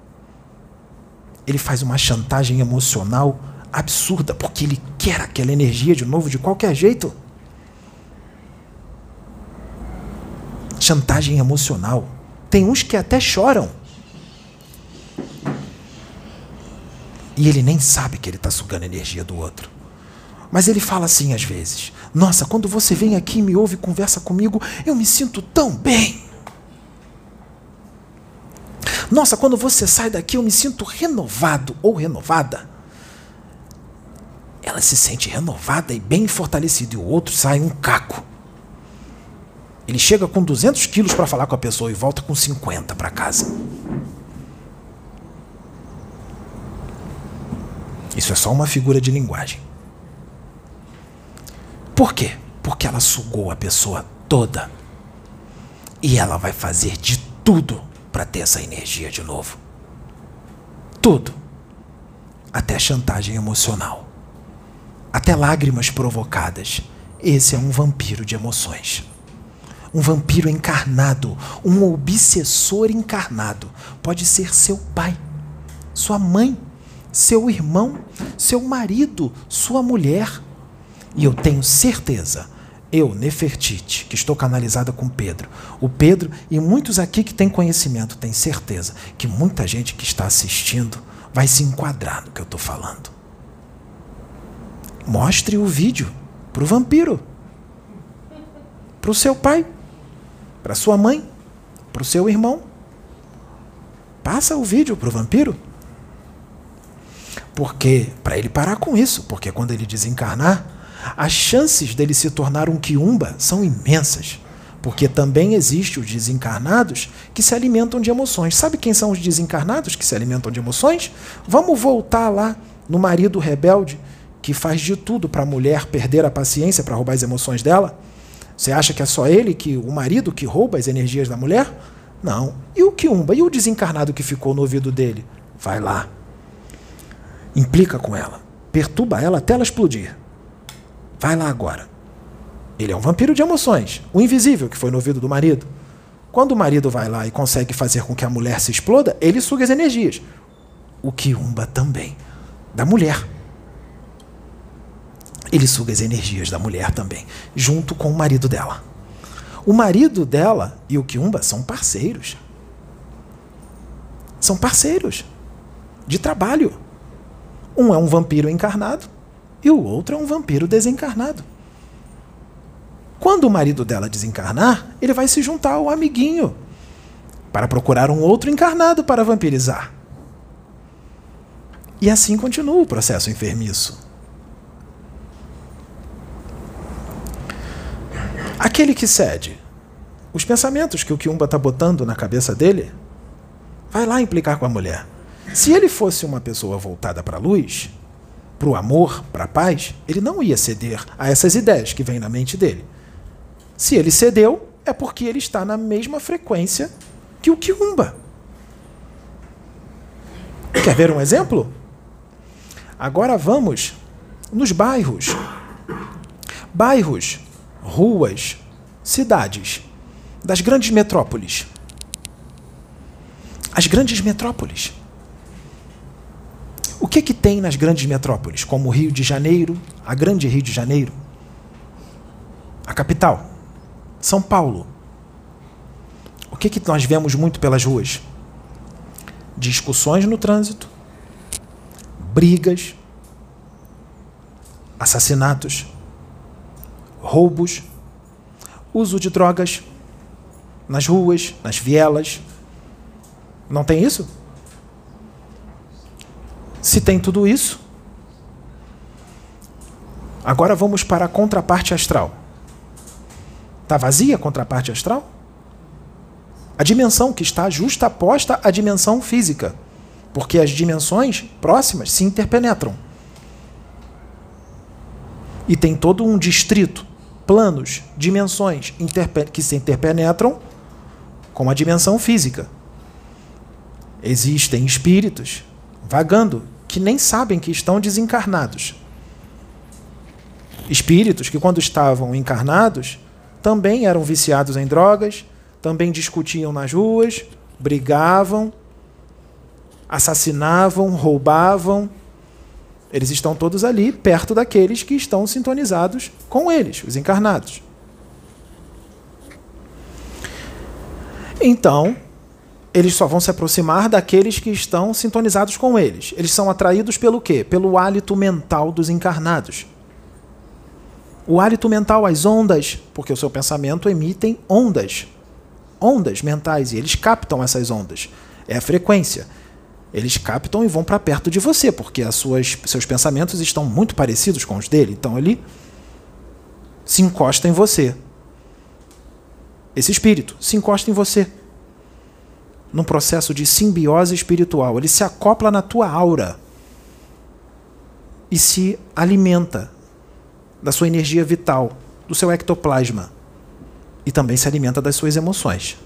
Ele faz uma chantagem emocional absurda, porque ele quer aquela energia de novo de qualquer jeito. Chantagem emocional. Tem uns que até choram. E ele nem sabe que ele está sugando a energia do outro. Mas ele fala assim às vezes: Nossa, quando você vem aqui e me ouve e conversa comigo, eu me sinto tão bem. Nossa, quando você sai daqui, eu me sinto renovado ou renovada. Ela se sente renovada e bem fortalecida, e o outro sai um caco. Ele chega com 200 quilos para falar com a pessoa e volta com 50 para casa. Isso é só uma figura de linguagem. Por quê? Porque ela sugou a pessoa toda. E ela vai fazer de tudo para ter essa energia de novo. Tudo. Até chantagem emocional. Até lágrimas provocadas. Esse é um vampiro de emoções. Um vampiro encarnado, um obsessor encarnado. Pode ser seu pai, sua mãe, seu irmão, seu marido, sua mulher e eu tenho certeza, eu, Nefertiti, que estou canalizada com Pedro, o Pedro e muitos aqui que têm conhecimento, têm certeza que muita gente que está assistindo vai se enquadrar no que eu estou falando. Mostre o vídeo para o vampiro, para o seu pai, para sua mãe, para o seu irmão. Passa o vídeo para o vampiro. Porque, para ele parar com isso, porque quando ele desencarnar, as chances dele se tornar um quiumba são imensas, porque também existem os desencarnados que se alimentam de emoções. Sabe quem são os desencarnados que se alimentam de emoções? Vamos voltar lá no marido rebelde que faz de tudo para a mulher perder a paciência para roubar as emoções dela? Você acha que é só ele, que o marido que rouba as energias da mulher? Não. E o quiumba? E o desencarnado que ficou no ouvido dele? Vai lá. Implica com ela. Perturba ela até ela explodir. Vai lá agora. Ele é um vampiro de emoções, o invisível que foi no ouvido do marido. Quando o marido vai lá e consegue fazer com que a mulher se exploda, ele suga as energias. O quiumba também, da mulher. Ele suga as energias da mulher também, junto com o marido dela. O marido dela e o quiumba são parceiros. São parceiros de trabalho. Um é um vampiro encarnado, e o outro é um vampiro desencarnado. Quando o marido dela desencarnar, ele vai se juntar ao amiguinho para procurar um outro encarnado para vampirizar. E assim continua o processo enfermiço. Aquele que cede, os pensamentos que o Kiumba está botando na cabeça dele, vai lá implicar com a mulher. Se ele fosse uma pessoa voltada para a luz, para o amor, para a paz, ele não ia ceder a essas ideias que vêm na mente dele. Se ele cedeu, é porque ele está na mesma frequência que o Kiumba. Quer ver um exemplo? Agora vamos nos bairros. Bairros, ruas, cidades das grandes metrópoles. As grandes metrópoles o que, que tem nas grandes metrópoles, como o Rio de Janeiro, a grande Rio de Janeiro, a capital, São Paulo? O que, que nós vemos muito pelas ruas? Discussões no trânsito, brigas, assassinatos, roubos, uso de drogas nas ruas, nas vielas. Não tem isso? Se tem tudo isso, agora vamos para a contraparte astral. Está vazia a parte astral? A dimensão que está justaposta à dimensão física. Porque as dimensões próximas se interpenetram. E tem todo um distrito, planos, dimensões que se interpenetram com a dimensão física. Existem espíritos vagando que nem sabem que estão desencarnados. Espíritos que, quando estavam encarnados, também eram viciados em drogas, também discutiam nas ruas, brigavam, assassinavam, roubavam. Eles estão todos ali, perto daqueles que estão sintonizados com eles, os encarnados. Então, eles só vão se aproximar daqueles que estão sintonizados com eles. Eles são atraídos pelo quê? Pelo hálito mental dos encarnados. O hálito mental, as ondas, porque o seu pensamento emitem ondas. Ondas mentais, e eles captam essas ondas. É a frequência. Eles captam e vão para perto de você, porque as suas, seus pensamentos estão muito parecidos com os dele. Então ele se encosta em você. Esse espírito se encosta em você num processo de simbiose espiritual. Ele se acopla na tua aura e se alimenta da sua energia vital, do seu ectoplasma. E também se alimenta das suas emoções.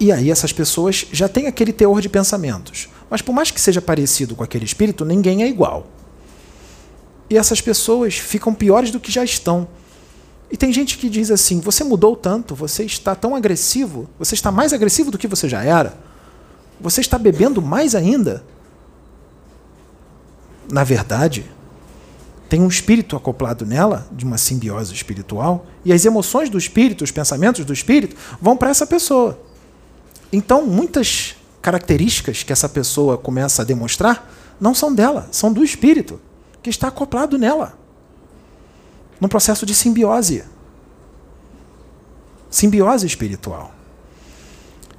E aí essas pessoas já têm aquele teor de pensamentos. Mas por mais que seja parecido com aquele espírito, ninguém é igual. E essas pessoas ficam piores do que já estão e tem gente que diz assim: você mudou tanto, você está tão agressivo, você está mais agressivo do que você já era, você está bebendo mais ainda. Na verdade, tem um espírito acoplado nela, de uma simbiose espiritual, e as emoções do espírito, os pensamentos do espírito, vão para essa pessoa. Então, muitas características que essa pessoa começa a demonstrar não são dela, são do espírito que está acoplado nela num processo de simbiose. Simbiose espiritual.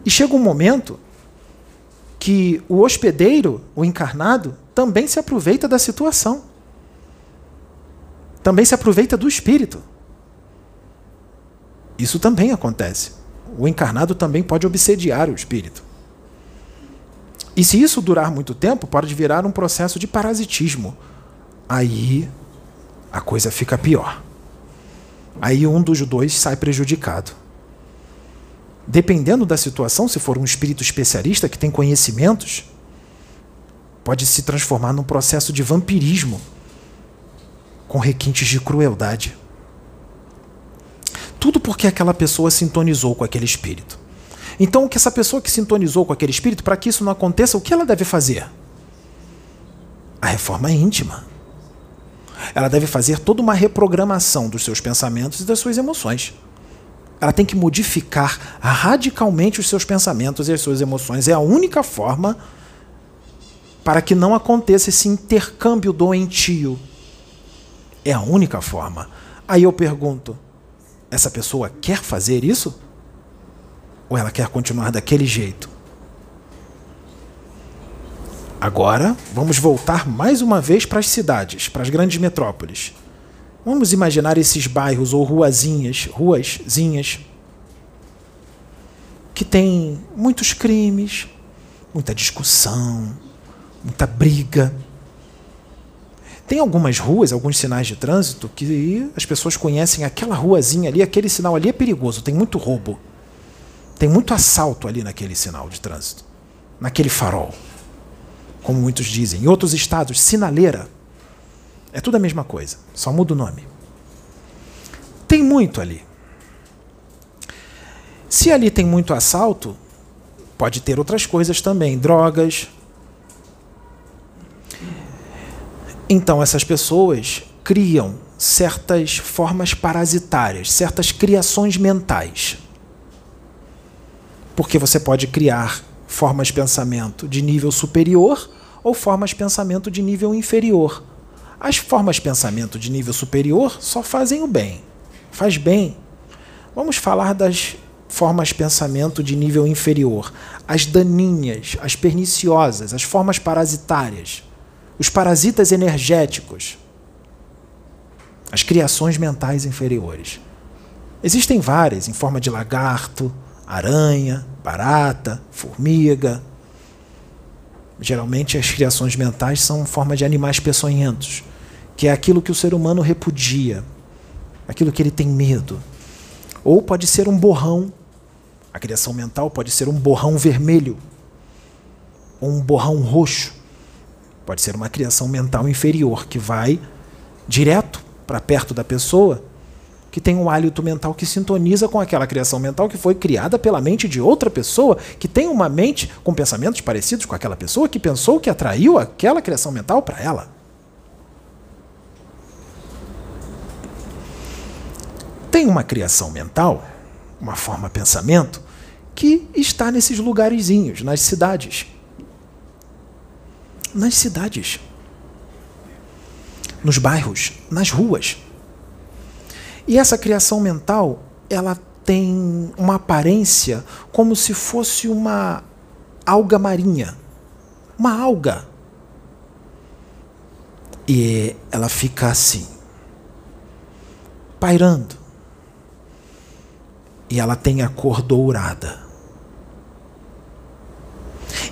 E chega um momento que o hospedeiro, o encarnado, também se aproveita da situação. Também se aproveita do espírito. Isso também acontece. O encarnado também pode obsediar o espírito. E se isso durar muito tempo, pode virar um processo de parasitismo. Aí a coisa fica pior. Aí um dos dois sai prejudicado. Dependendo da situação, se for um espírito especialista que tem conhecimentos, pode se transformar num processo de vampirismo com requintes de crueldade. Tudo porque aquela pessoa sintonizou com aquele espírito. Então, o que essa pessoa que sintonizou com aquele espírito, para que isso não aconteça, o que ela deve fazer? A reforma íntima. Ela deve fazer toda uma reprogramação dos seus pensamentos e das suas emoções. Ela tem que modificar radicalmente os seus pensamentos e as suas emoções. É a única forma para que não aconteça esse intercâmbio doentio. É a única forma. Aí eu pergunto: essa pessoa quer fazer isso? Ou ela quer continuar daquele jeito? Agora, vamos voltar mais uma vez para as cidades, para as grandes metrópoles. Vamos imaginar esses bairros ou ruazinhas, ruazinhas, que tem muitos crimes, muita discussão, muita briga. Tem algumas ruas, alguns sinais de trânsito que as pessoas conhecem aquela ruazinha ali, aquele sinal ali é perigoso, tem muito roubo. Tem muito assalto ali naquele sinal de trânsito, naquele farol como muitos dizem. Em outros estados, sinaleira. É tudo a mesma coisa, só muda o nome. Tem muito ali. Se ali tem muito assalto, pode ter outras coisas também, drogas. Então essas pessoas criam certas formas parasitárias, certas criações mentais. Porque você pode criar formas de pensamento de nível superior ou formas de pensamento de nível inferior. As formas de pensamento de nível superior só fazem o bem, faz bem. Vamos falar das formas de pensamento de nível inferior, as daninhas, as perniciosas, as formas parasitárias, os parasitas energéticos, as criações mentais inferiores. Existem várias, em forma de lagarto, aranha, barata, formiga. Geralmente as criações mentais são forma de animais peçonhentos, que é aquilo que o ser humano repudia, aquilo que ele tem medo. Ou pode ser um borrão. A criação mental pode ser um borrão vermelho ou um borrão roxo. Pode ser uma criação mental inferior que vai direto para perto da pessoa que tem um hálito mental que sintoniza com aquela criação mental que foi criada pela mente de outra pessoa, que tem uma mente com pensamentos parecidos com aquela pessoa, que pensou que atraiu aquela criação mental para ela. Tem uma criação mental, uma forma pensamento, que está nesses lugarzinhos, nas cidades. Nas cidades. Nos bairros, nas ruas. E essa criação mental, ela tem uma aparência como se fosse uma alga marinha. Uma alga. E ela fica assim, pairando. E ela tem a cor dourada.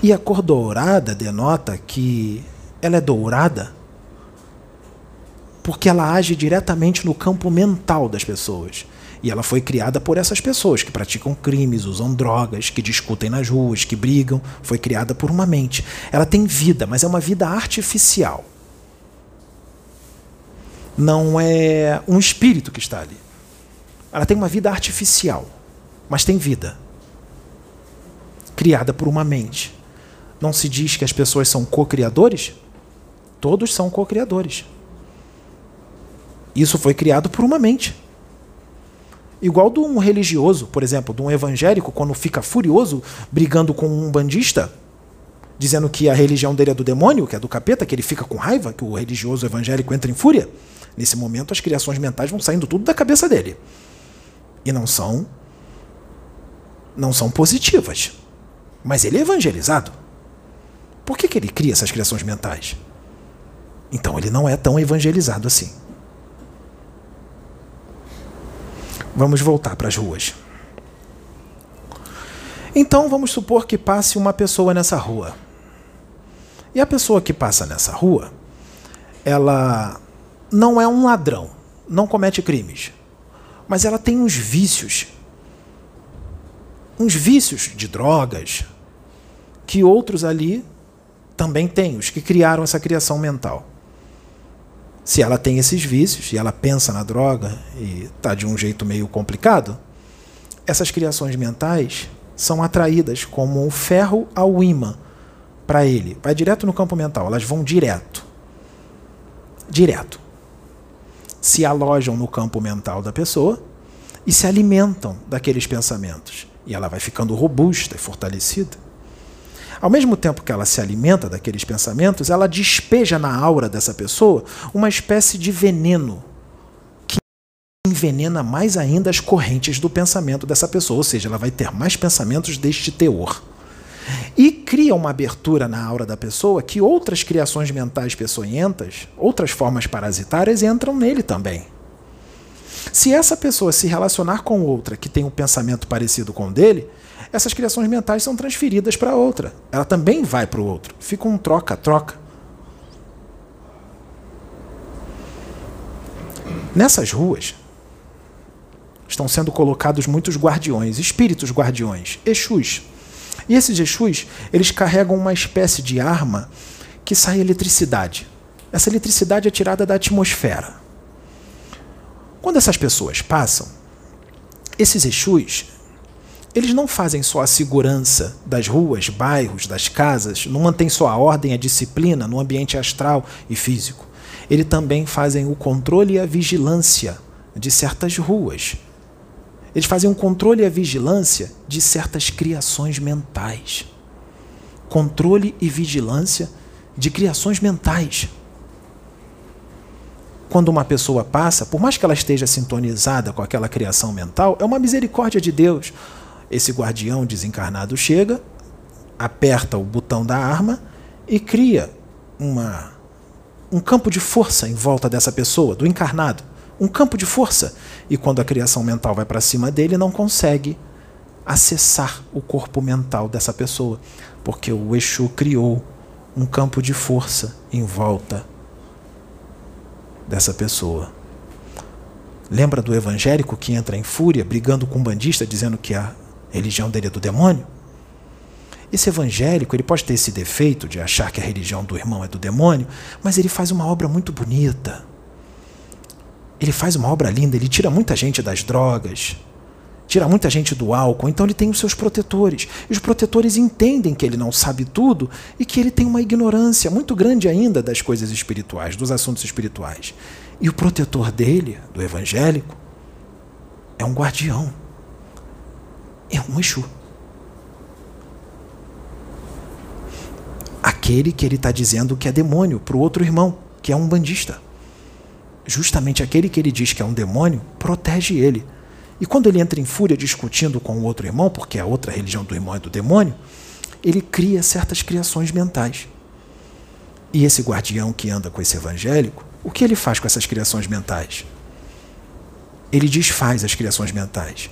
E a cor dourada denota que ela é dourada porque ela age diretamente no campo mental das pessoas. E ela foi criada por essas pessoas que praticam crimes, usam drogas, que discutem nas ruas, que brigam. Foi criada por uma mente. Ela tem vida, mas é uma vida artificial. Não é um espírito que está ali. Ela tem uma vida artificial, mas tem vida. Criada por uma mente. Não se diz que as pessoas são co-criadores? Todos são co-criadores. Isso foi criado por uma mente. Igual de um religioso, por exemplo, de um evangélico, quando fica furioso brigando com um bandista, dizendo que a religião dele é do demônio, que é do capeta, que ele fica com raiva, que o religioso evangélico entra em fúria. Nesse momento, as criações mentais vão saindo tudo da cabeça dele. E não são não são positivas. Mas ele é evangelizado. Por que, que ele cria essas criações mentais? Então ele não é tão evangelizado assim. Vamos voltar para as ruas. Então vamos supor que passe uma pessoa nessa rua. E a pessoa que passa nessa rua, ela não é um ladrão, não comete crimes, mas ela tem uns vícios. Uns vícios de drogas que outros ali também têm, os que criaram essa criação mental se ela tem esses vícios e ela pensa na droga e está de um jeito meio complicado, essas criações mentais são atraídas como um ferro ao imã para ele. Vai direto no campo mental, elas vão direto. Direto. Se alojam no campo mental da pessoa e se alimentam daqueles pensamentos. E ela vai ficando robusta e fortalecida. Ao mesmo tempo que ela se alimenta daqueles pensamentos, ela despeja na aura dessa pessoa uma espécie de veneno que envenena mais ainda as correntes do pensamento dessa pessoa, ou seja, ela vai ter mais pensamentos deste teor. E cria uma abertura na aura da pessoa que outras criações mentais peçonhentas, outras formas parasitárias entram nele também. Se essa pessoa se relacionar com outra que tem um pensamento parecido com o dele, essas criações mentais são transferidas para outra. Ela também vai para o outro. Fica um troca-troca. Nessas ruas estão sendo colocados muitos guardiões, espíritos guardiões, Exus. E esses Exus, eles carregam uma espécie de arma que sai eletricidade. Essa eletricidade é tirada da atmosfera. Quando essas pessoas passam, esses Exus, eles não fazem só a segurança das ruas, bairros, das casas, não mantêm só a ordem, a disciplina no ambiente astral e físico. Eles também fazem o controle e a vigilância de certas ruas. Eles fazem o controle e a vigilância de certas criações mentais. Controle e vigilância de criações mentais. Quando uma pessoa passa, por mais que ela esteja sintonizada com aquela criação mental, é uma misericórdia de Deus esse guardião desencarnado chega, aperta o botão da arma e cria uma, um campo de força em volta dessa pessoa, do encarnado, um campo de força. E quando a criação mental vai para cima dele, não consegue acessar o corpo mental dessa pessoa, porque o Exu criou um campo de força em volta dessa pessoa. Lembra do evangélico que entra em fúria, brigando com um bandista, dizendo que a religião dele é do demônio? Esse evangélico, ele pode ter esse defeito de achar que a religião do irmão é do demônio, mas ele faz uma obra muito bonita. Ele faz uma obra linda, ele tira muita gente das drogas, tira muita gente do álcool, então ele tem os seus protetores. E os protetores entendem que ele não sabe tudo e que ele tem uma ignorância muito grande ainda das coisas espirituais, dos assuntos espirituais. E o protetor dele, do evangélico, é um guardião. É um Exu. Aquele que ele está dizendo que é demônio para o outro irmão, que é um bandista. Justamente aquele que ele diz que é um demônio protege ele e quando ele entra em fúria discutindo com o outro irmão, porque a outra religião do irmão é do demônio, ele cria certas criações mentais. E esse guardião que anda com esse evangélico, o que ele faz com essas criações mentais? Ele desfaz as criações mentais.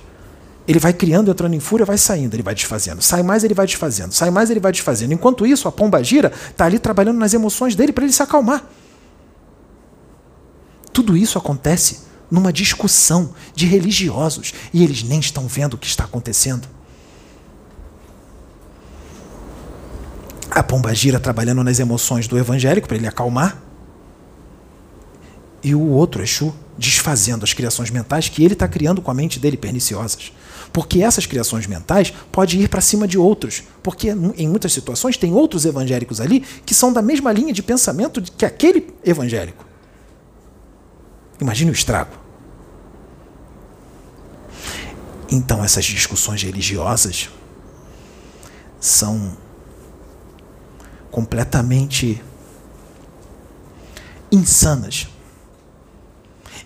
Ele vai criando, entrando em fúria, vai saindo, ele vai desfazendo. Sai mais, ele vai desfazendo. Sai mais, ele vai desfazendo. Enquanto isso, a pomba gira está ali trabalhando nas emoções dele para ele se acalmar. Tudo isso acontece numa discussão de religiosos e eles nem estão vendo o que está acontecendo. A pomba gira trabalhando nas emoções do evangélico para ele acalmar. E o outro Exu desfazendo as criações mentais que ele está criando com a mente dele perniciosas. Porque essas criações mentais podem ir para cima de outros. Porque em muitas situações tem outros evangélicos ali que são da mesma linha de pensamento que aquele evangélico. Imagine o estrago. Então, essas discussões religiosas são completamente insanas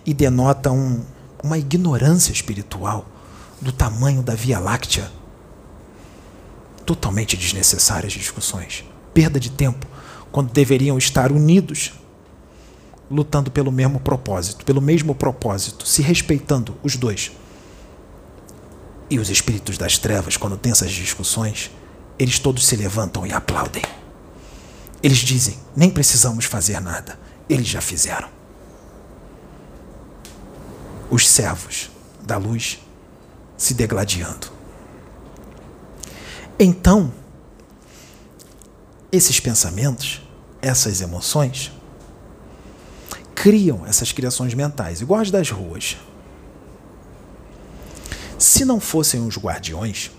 e denotam uma ignorância espiritual do tamanho da Via Láctea. Totalmente desnecessárias discussões. Perda de tempo, quando deveriam estar unidos, lutando pelo mesmo propósito, pelo mesmo propósito, se respeitando os dois. E os espíritos das trevas, quando têm essas discussões, eles todos se levantam e aplaudem. Eles dizem: nem precisamos fazer nada, eles já fizeram. Os servos da luz se degladiando. Então, esses pensamentos, essas emoções, criam essas criações mentais, igual as das ruas. Se não fossem os guardiões,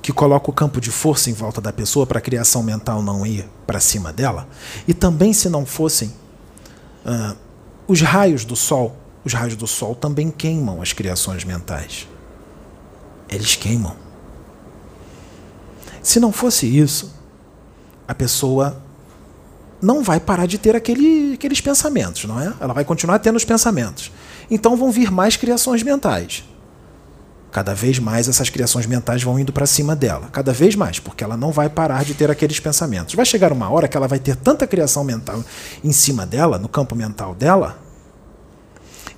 que colocam o campo de força em volta da pessoa para a criação mental não ir para cima dela, e também se não fossem uh, os raios do sol, os raios do sol também queimam as criações mentais. Eles queimam. Se não fosse isso, a pessoa não vai parar de ter aquele, aqueles pensamentos, não é? Ela vai continuar tendo os pensamentos. Então vão vir mais criações mentais. Cada vez mais essas criações mentais vão indo para cima dela, cada vez mais, porque ela não vai parar de ter aqueles pensamentos. Vai chegar uma hora que ela vai ter tanta criação mental em cima dela, no campo mental dela,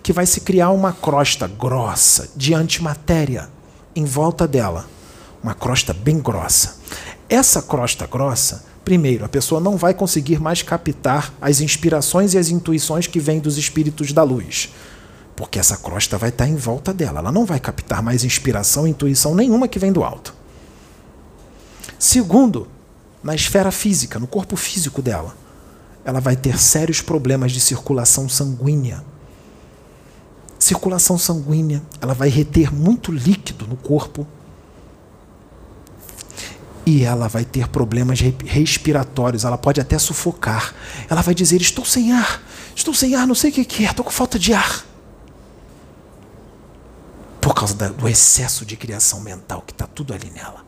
que vai se criar uma crosta grossa de antimatéria em volta dela, uma crosta bem grossa. Essa crosta grossa, primeiro, a pessoa não vai conseguir mais captar as inspirações e as intuições que vêm dos espíritos da luz porque essa crosta vai estar em volta dela. Ela não vai captar mais inspiração, intuição nenhuma que vem do alto. Segundo, na esfera física, no corpo físico dela, ela vai ter sérios problemas de circulação sanguínea. Circulação sanguínea, ela vai reter muito líquido no corpo. E ela vai ter problemas respiratórios, ela pode até sufocar. Ela vai dizer: Estou sem ar, estou sem ar, não sei o que é, estou com falta de ar por causa do excesso de criação mental que está tudo ali nela.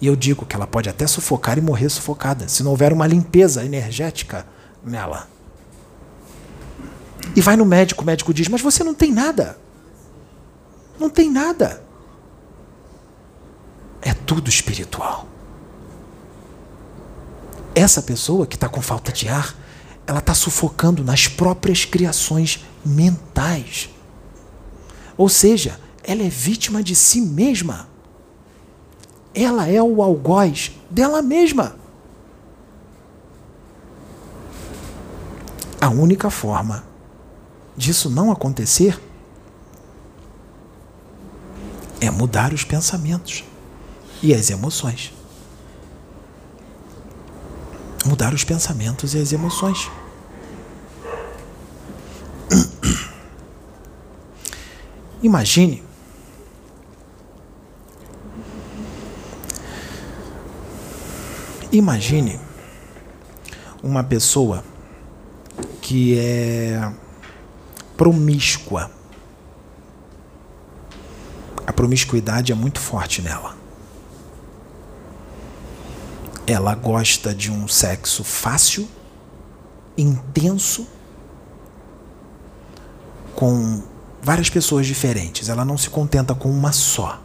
E eu digo que ela pode até sufocar e morrer sufocada, se não houver uma limpeza energética nela. E vai no médico, o médico diz: Mas você não tem nada. Não tem nada. É tudo espiritual. Essa pessoa que está com falta de ar, ela está sufocando nas próprias criações mentais. Ou seja, ela é vítima de si mesma. Ela é o algoz dela mesma. A única forma disso não acontecer é mudar os pensamentos e as emoções. Mudar os pensamentos e as emoções. Imagine Imagine uma pessoa que é promíscua. A promiscuidade é muito forte nela. Ela gosta de um sexo fácil, intenso, com várias pessoas diferentes. Ela não se contenta com uma só.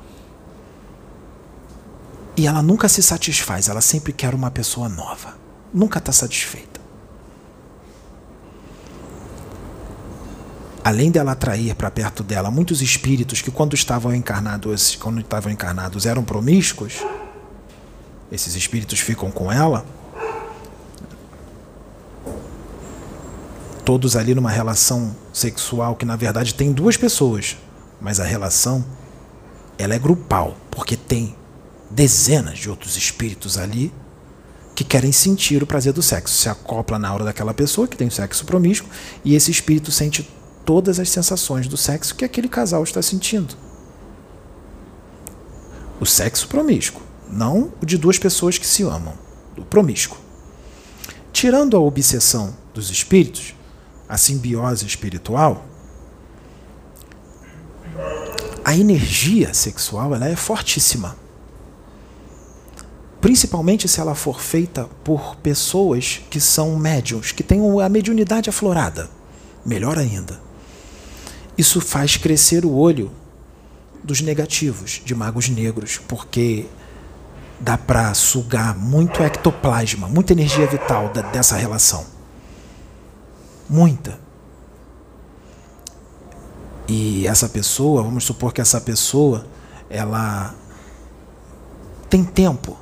E ela nunca se satisfaz, ela sempre quer uma pessoa nova. Nunca está satisfeita. Além dela atrair para perto dela muitos espíritos que quando estavam encarnados, quando estavam encarnados eram promíscuos, esses espíritos ficam com ela, todos ali numa relação sexual que na verdade tem duas pessoas, mas a relação ela é grupal, porque tem dezenas de outros espíritos ali que querem sentir o prazer do sexo. Se acopla na hora daquela pessoa que tem o sexo promíscuo e esse espírito sente todas as sensações do sexo que aquele casal está sentindo. O sexo promíscuo, não o de duas pessoas que se amam, o promíscuo. Tirando a obsessão dos espíritos, a simbiose espiritual, a energia sexual ela é fortíssima principalmente se ela for feita por pessoas que são médiums, que têm a mediunidade aflorada. Melhor ainda. Isso faz crescer o olho dos negativos, de magos negros, porque dá para sugar muito ectoplasma, muita energia vital dessa relação. Muita. E essa pessoa, vamos supor que essa pessoa, ela tem tempo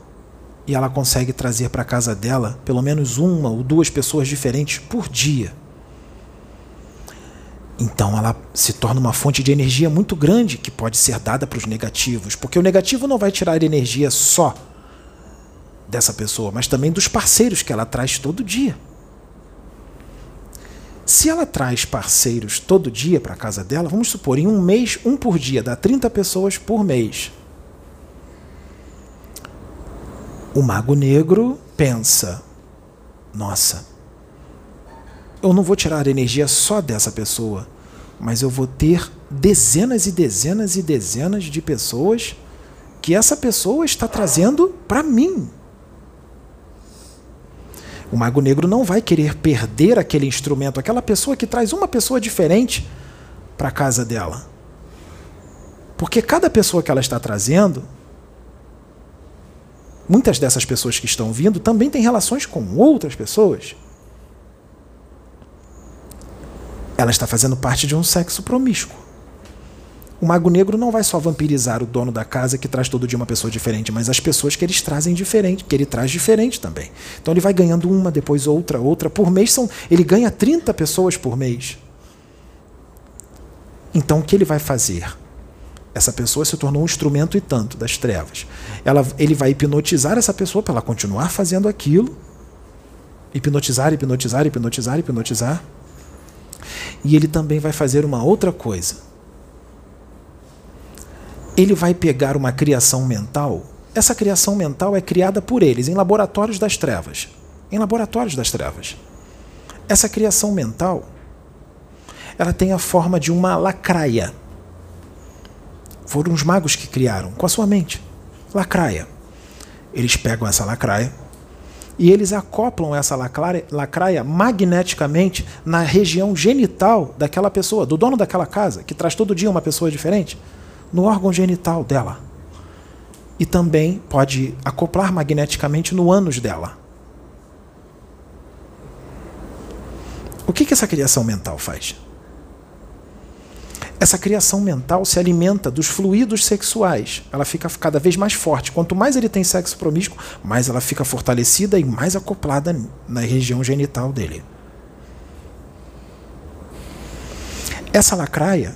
e ela consegue trazer para casa dela pelo menos uma ou duas pessoas diferentes por dia. Então ela se torna uma fonte de energia muito grande que pode ser dada para os negativos, porque o negativo não vai tirar energia só dessa pessoa, mas também dos parceiros que ela traz todo dia. Se ela traz parceiros todo dia para a casa dela, vamos supor, em um mês, um por dia, dá 30 pessoas por mês. O mago negro pensa: nossa, eu não vou tirar energia só dessa pessoa, mas eu vou ter dezenas e dezenas e dezenas de pessoas que essa pessoa está trazendo para mim. O mago negro não vai querer perder aquele instrumento, aquela pessoa que traz uma pessoa diferente para casa dela. Porque cada pessoa que ela está trazendo muitas dessas pessoas que estão vindo também têm relações com outras pessoas. Ela está fazendo parte de um sexo promíscuo. O mago negro não vai só vampirizar o dono da casa que traz todo dia uma pessoa diferente, mas as pessoas que eles trazem diferente, que ele traz diferente também. Então ele vai ganhando uma, depois outra, outra. Por mês são, ele ganha 30 pessoas por mês. Então o que ele vai fazer? Essa pessoa se tornou um instrumento e tanto das trevas. Ela, ele vai hipnotizar essa pessoa para ela continuar fazendo aquilo. Hipnotizar, hipnotizar, hipnotizar, hipnotizar. E ele também vai fazer uma outra coisa. Ele vai pegar uma criação mental. Essa criação mental é criada por eles em laboratórios das trevas. Em laboratórios das trevas. Essa criação mental ela tem a forma de uma lacraia foram os magos que criaram, com a sua mente. Lacraia. Eles pegam essa lacraia e eles acoplam essa lacraia, magneticamente na região genital daquela pessoa, do dono daquela casa, que traz todo dia uma pessoa diferente, no órgão genital dela. E também pode acoplar magneticamente no ânus dela. O que, que essa criação mental faz? Essa criação mental se alimenta dos fluidos sexuais. Ela fica cada vez mais forte. Quanto mais ele tem sexo promíscuo, mais ela fica fortalecida e mais acoplada na região genital dele. Essa lacraia,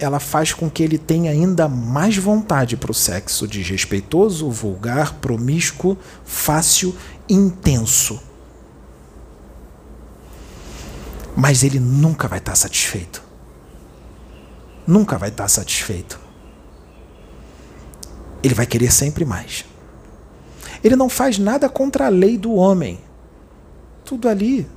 ela faz com que ele tenha ainda mais vontade para o sexo desrespeitoso, vulgar, promíscuo, fácil, intenso. Mas ele nunca vai estar satisfeito. Nunca vai estar satisfeito. Ele vai querer sempre mais. Ele não faz nada contra a lei do homem. Tudo ali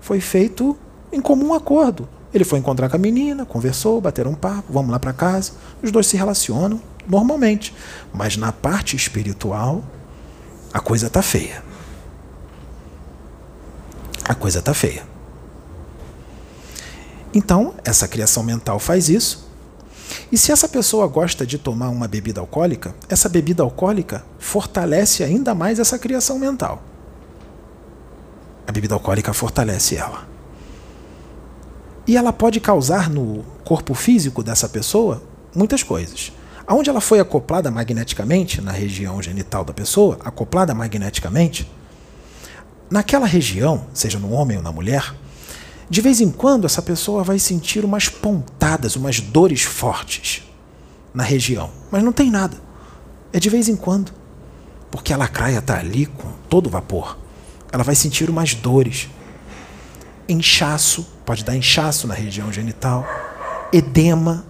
foi feito em comum acordo. Ele foi encontrar com a menina, conversou, bateram um papo, vamos lá para casa. Os dois se relacionam normalmente. Mas na parte espiritual, a coisa tá feia. A coisa tá feia. Então, essa criação mental faz isso. E se essa pessoa gosta de tomar uma bebida alcoólica, essa bebida alcoólica fortalece ainda mais essa criação mental. A bebida alcoólica fortalece ela. E ela pode causar no corpo físico dessa pessoa muitas coisas. Aonde ela foi acoplada magneticamente, na região genital da pessoa, acoplada magneticamente, naquela região, seja no homem ou na mulher, de vez em quando essa pessoa vai sentir umas pontadas, umas dores fortes na região, mas não tem nada. É de vez em quando, porque a lacraia está ali com todo vapor. Ela vai sentir umas dores, inchaço, pode dar inchaço na região genital, edema.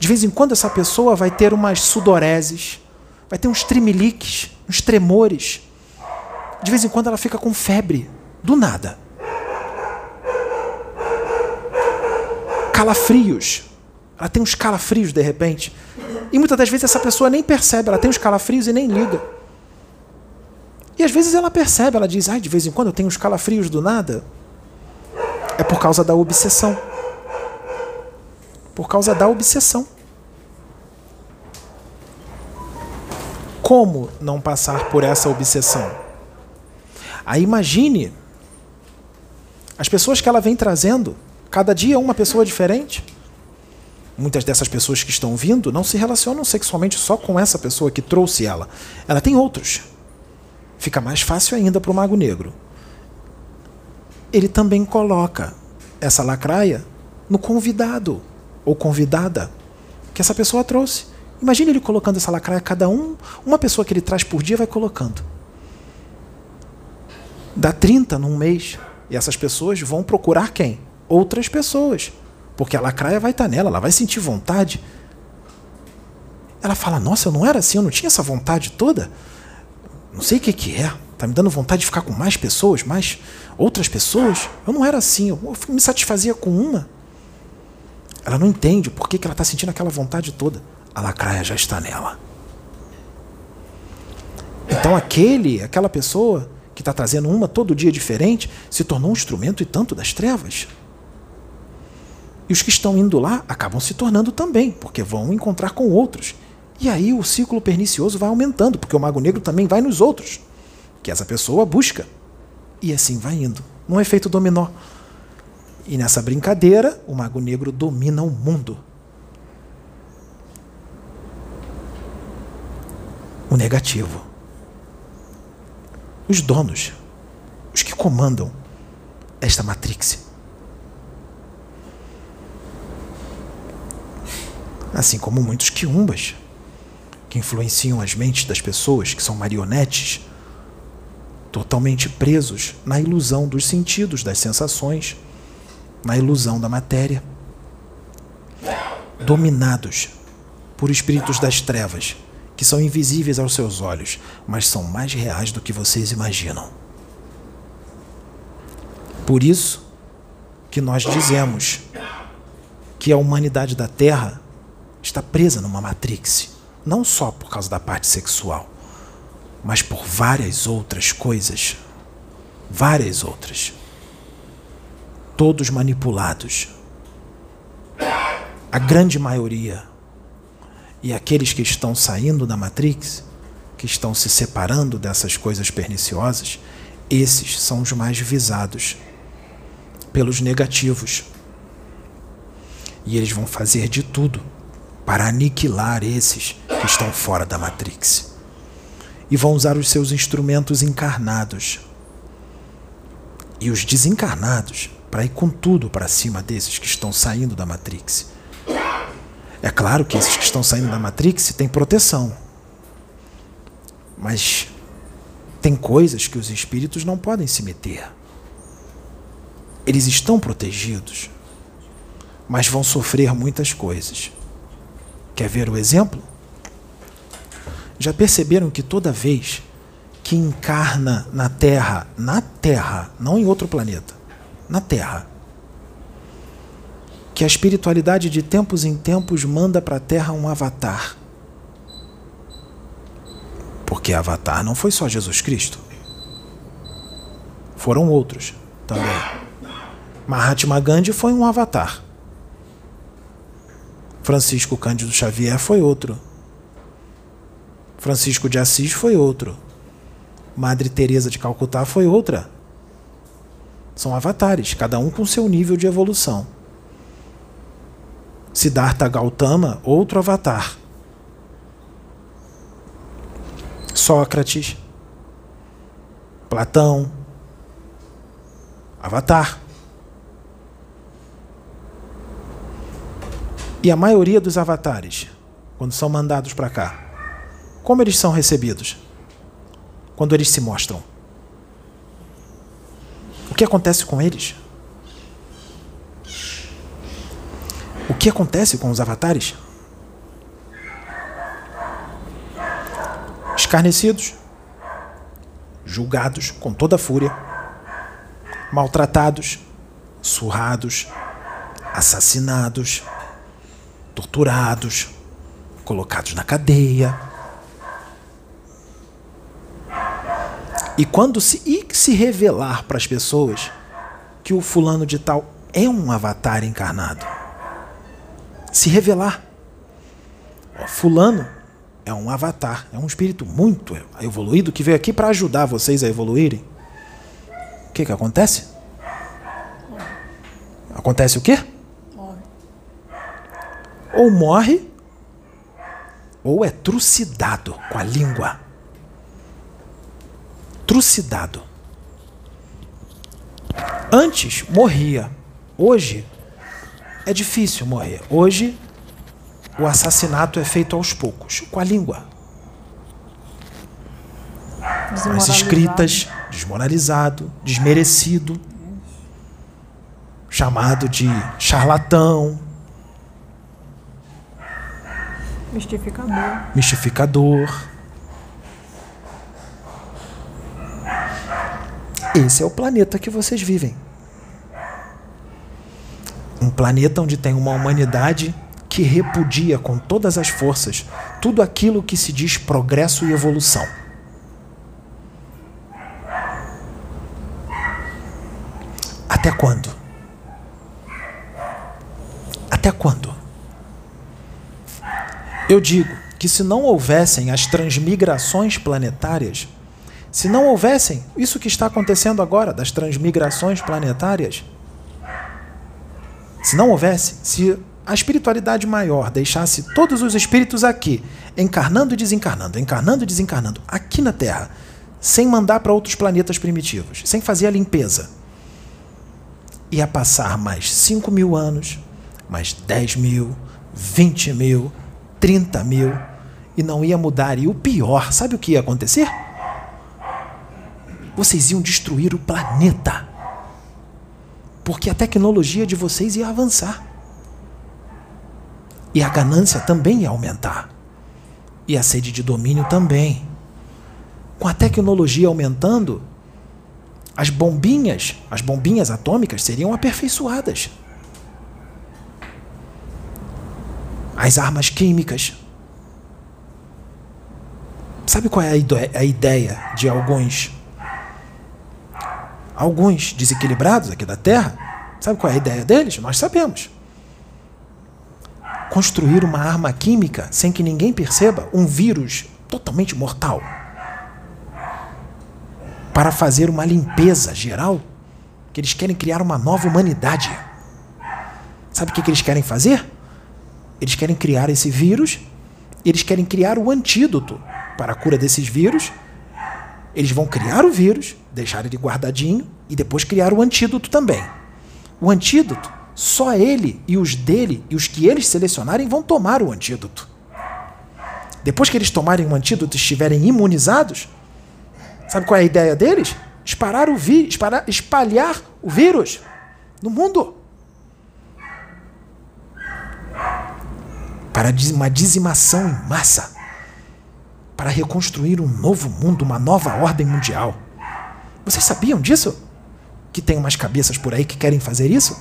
De vez em quando essa pessoa vai ter umas sudoreses, vai ter uns tremeliques, uns tremores. De vez em quando ela fica com febre, do nada. Calafrios. Ela tem uns calafrios de repente. E muitas das vezes essa pessoa nem percebe, ela tem os calafrios e nem liga. E às vezes ela percebe, ela diz: ai, de vez em quando eu tenho uns calafrios do nada. É por causa da obsessão. Por causa da obsessão. Como não passar por essa obsessão? Aí imagine as pessoas que ela vem trazendo, cada dia uma pessoa diferente. Muitas dessas pessoas que estão vindo não se relacionam sexualmente só com essa pessoa que trouxe ela. Ela tem outros. Fica mais fácil ainda para o mago negro ele também coloca essa lacraia no convidado ou convidada que essa pessoa trouxe. Imagine ele colocando essa lacraia, cada um, uma pessoa que ele traz por dia vai colocando. Dá 30 num mês. E essas pessoas vão procurar quem? Outras pessoas. Porque a lacraia vai estar nela, ela vai sentir vontade. Ela fala: Nossa, eu não era assim, eu não tinha essa vontade toda. Não sei o que, que é. Tá me dando vontade de ficar com mais pessoas, mais outras pessoas. Eu não era assim, eu me satisfazia com uma. Ela não entende por que, que ela está sentindo aquela vontade toda. A lacraia já está nela. Então aquele, aquela pessoa que está trazendo uma todo dia diferente, se tornou um instrumento e tanto das trevas. E os que estão indo lá acabam se tornando também, porque vão encontrar com outros. E aí o ciclo pernicioso vai aumentando, porque o mago negro também vai nos outros que essa pessoa busca. E assim vai indo, num efeito dominó. E nessa brincadeira, o mago negro domina o mundo. O negativo. Os donos, os que comandam esta matrix. Assim como muitos quiumbas, que influenciam as mentes das pessoas, que são marionetes totalmente presos na ilusão dos sentidos, das sensações, na ilusão da matéria, dominados por espíritos das trevas, que são invisíveis aos seus olhos, mas são mais reais do que vocês imaginam. Por isso que nós dizemos que a humanidade da Terra está presa numa matrix, não só por causa da parte sexual, mas por várias outras coisas. Várias outras. Todos manipulados. A grande maioria. E aqueles que estão saindo da Matrix, que estão se separando dessas coisas perniciosas, esses são os mais visados. pelos negativos. E eles vão fazer de tudo para aniquilar esses que estão fora da Matrix. E vão usar os seus instrumentos encarnados e os desencarnados para ir com tudo para cima desses que estão saindo da Matrix. É claro que esses que estão saindo da Matrix têm proteção. Mas tem coisas que os espíritos não podem se meter. Eles estão protegidos, mas vão sofrer muitas coisas. Quer ver o exemplo? Já perceberam que toda vez que encarna na Terra, na Terra, não em outro planeta, na Terra, que a espiritualidade de tempos em tempos manda para a Terra um avatar. Porque avatar não foi só Jesus Cristo. Foram outros também. Mahatma Gandhi foi um avatar. Francisco Cândido Xavier foi outro. Francisco de Assis foi outro. Madre Teresa de Calcutá foi outra. São avatares, cada um com seu nível de evolução. Siddhartha Gautama, outro avatar. Sócrates, Platão, avatar. E a maioria dos avatares, quando são mandados para cá, como eles são recebidos? Quando eles se mostram. O que acontece com eles? O que acontece com os avatares? Escarnecidos, julgados com toda a fúria, maltratados, surrados, assassinados, torturados, colocados na cadeia. E quando se, e se revelar para as pessoas que o fulano de tal é um avatar encarnado, se revelar. Fulano é um avatar, é um espírito muito evoluído que veio aqui para ajudar vocês a evoluírem. O que, que acontece? Acontece o quê? Ou morre, ou é trucidado com a língua. Trucidado. Antes morria, hoje é difícil morrer. Hoje, o assassinato é feito aos poucos, com a língua. As escritas, desmoralizado, desmerecido, chamado de charlatão. Mistificador. Mistificador. Esse é o planeta que vocês vivem um planeta onde tem uma humanidade que repudia com todas as forças tudo aquilo que se diz progresso e evolução. Até quando? Até quando? Eu digo que se não houvessem as transmigrações planetárias, se não houvessem isso que está acontecendo agora, das transmigrações planetárias, se não houvesse, se a espiritualidade maior deixasse todos os espíritos aqui, encarnando e desencarnando, encarnando e desencarnando, aqui na Terra, sem mandar para outros planetas primitivos, sem fazer a limpeza, ia passar mais 5 mil anos, mais 10 mil, 20 mil, 30 mil, e não ia mudar. E o pior, sabe o que ia acontecer? Vocês iam destruir o planeta porque a tecnologia de vocês ia avançar. E a ganância também ia aumentar. E a sede de domínio também. Com a tecnologia aumentando, as bombinhas, as bombinhas atômicas seriam aperfeiçoadas. As armas químicas. Sabe qual é a ideia de alguns alguns desequilibrados aqui da Terra, sabe qual é a ideia deles? Nós sabemos. Construir uma arma química sem que ninguém perceba um vírus totalmente mortal. Para fazer uma limpeza geral que eles querem criar uma nova humanidade. Sabe o que, que eles querem fazer? Eles querem criar esse vírus, eles querem criar o antídoto para a cura desses vírus. Eles vão criar o vírus, deixar ele guardadinho e depois criar o antídoto também. O antídoto, só ele e os dele e os que eles selecionarem vão tomar o antídoto. Depois que eles tomarem o antídoto e estiverem imunizados, sabe qual é a ideia deles? Espalhar o, vi espalhar o vírus no mundo. Para uma dizimação em massa. Para reconstruir um novo mundo, uma nova ordem mundial. Vocês sabiam disso? Que tem umas cabeças por aí que querem fazer isso?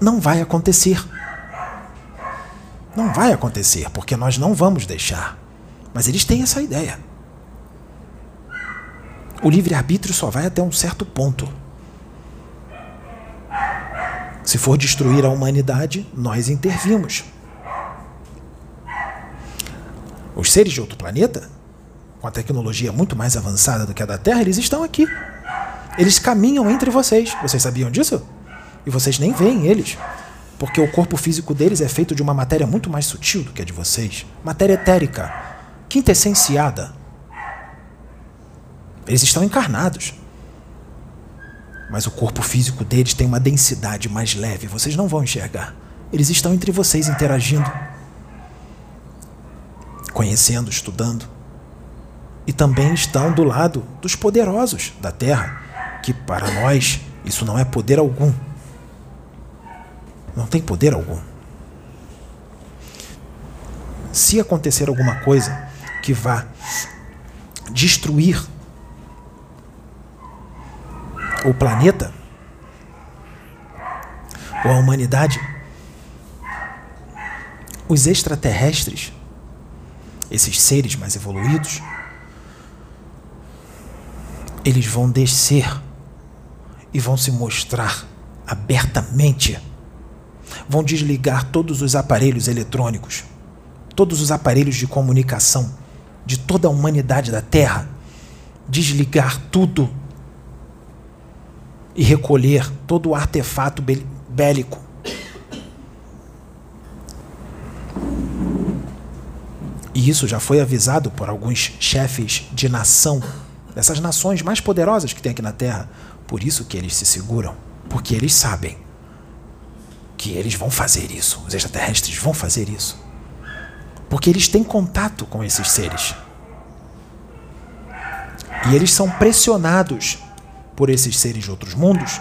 Não vai acontecer. Não vai acontecer, porque nós não vamos deixar. Mas eles têm essa ideia. O livre-arbítrio só vai até um certo ponto. Se for destruir a humanidade, nós intervimos. Os seres de outro planeta, com a tecnologia muito mais avançada do que a da Terra, eles estão aqui. Eles caminham entre vocês. Vocês sabiam disso? E vocês nem veem eles. Porque o corpo físico deles é feito de uma matéria muito mais sutil do que a de vocês matéria etérica, quintessenciada. Eles estão encarnados. Mas o corpo físico deles tem uma densidade mais leve, vocês não vão enxergar. Eles estão entre vocês interagindo, conhecendo, estudando. E também estão do lado dos poderosos da Terra, que para nós isso não é poder algum não tem poder algum. Se acontecer alguma coisa que vá destruir o planeta? Ou a humanidade, os extraterrestres, esses seres mais evoluídos, eles vão descer e vão se mostrar abertamente. Vão desligar todos os aparelhos eletrônicos, todos os aparelhos de comunicação de toda a humanidade da Terra, desligar tudo e recolher todo o artefato bélico. E isso já foi avisado por alguns chefes de nação, dessas nações mais poderosas que tem aqui na Terra. Por isso que eles se seguram, porque eles sabem que eles vão fazer isso, os extraterrestres vão fazer isso. Porque eles têm contato com esses seres. E eles são pressionados por esses seres de outros mundos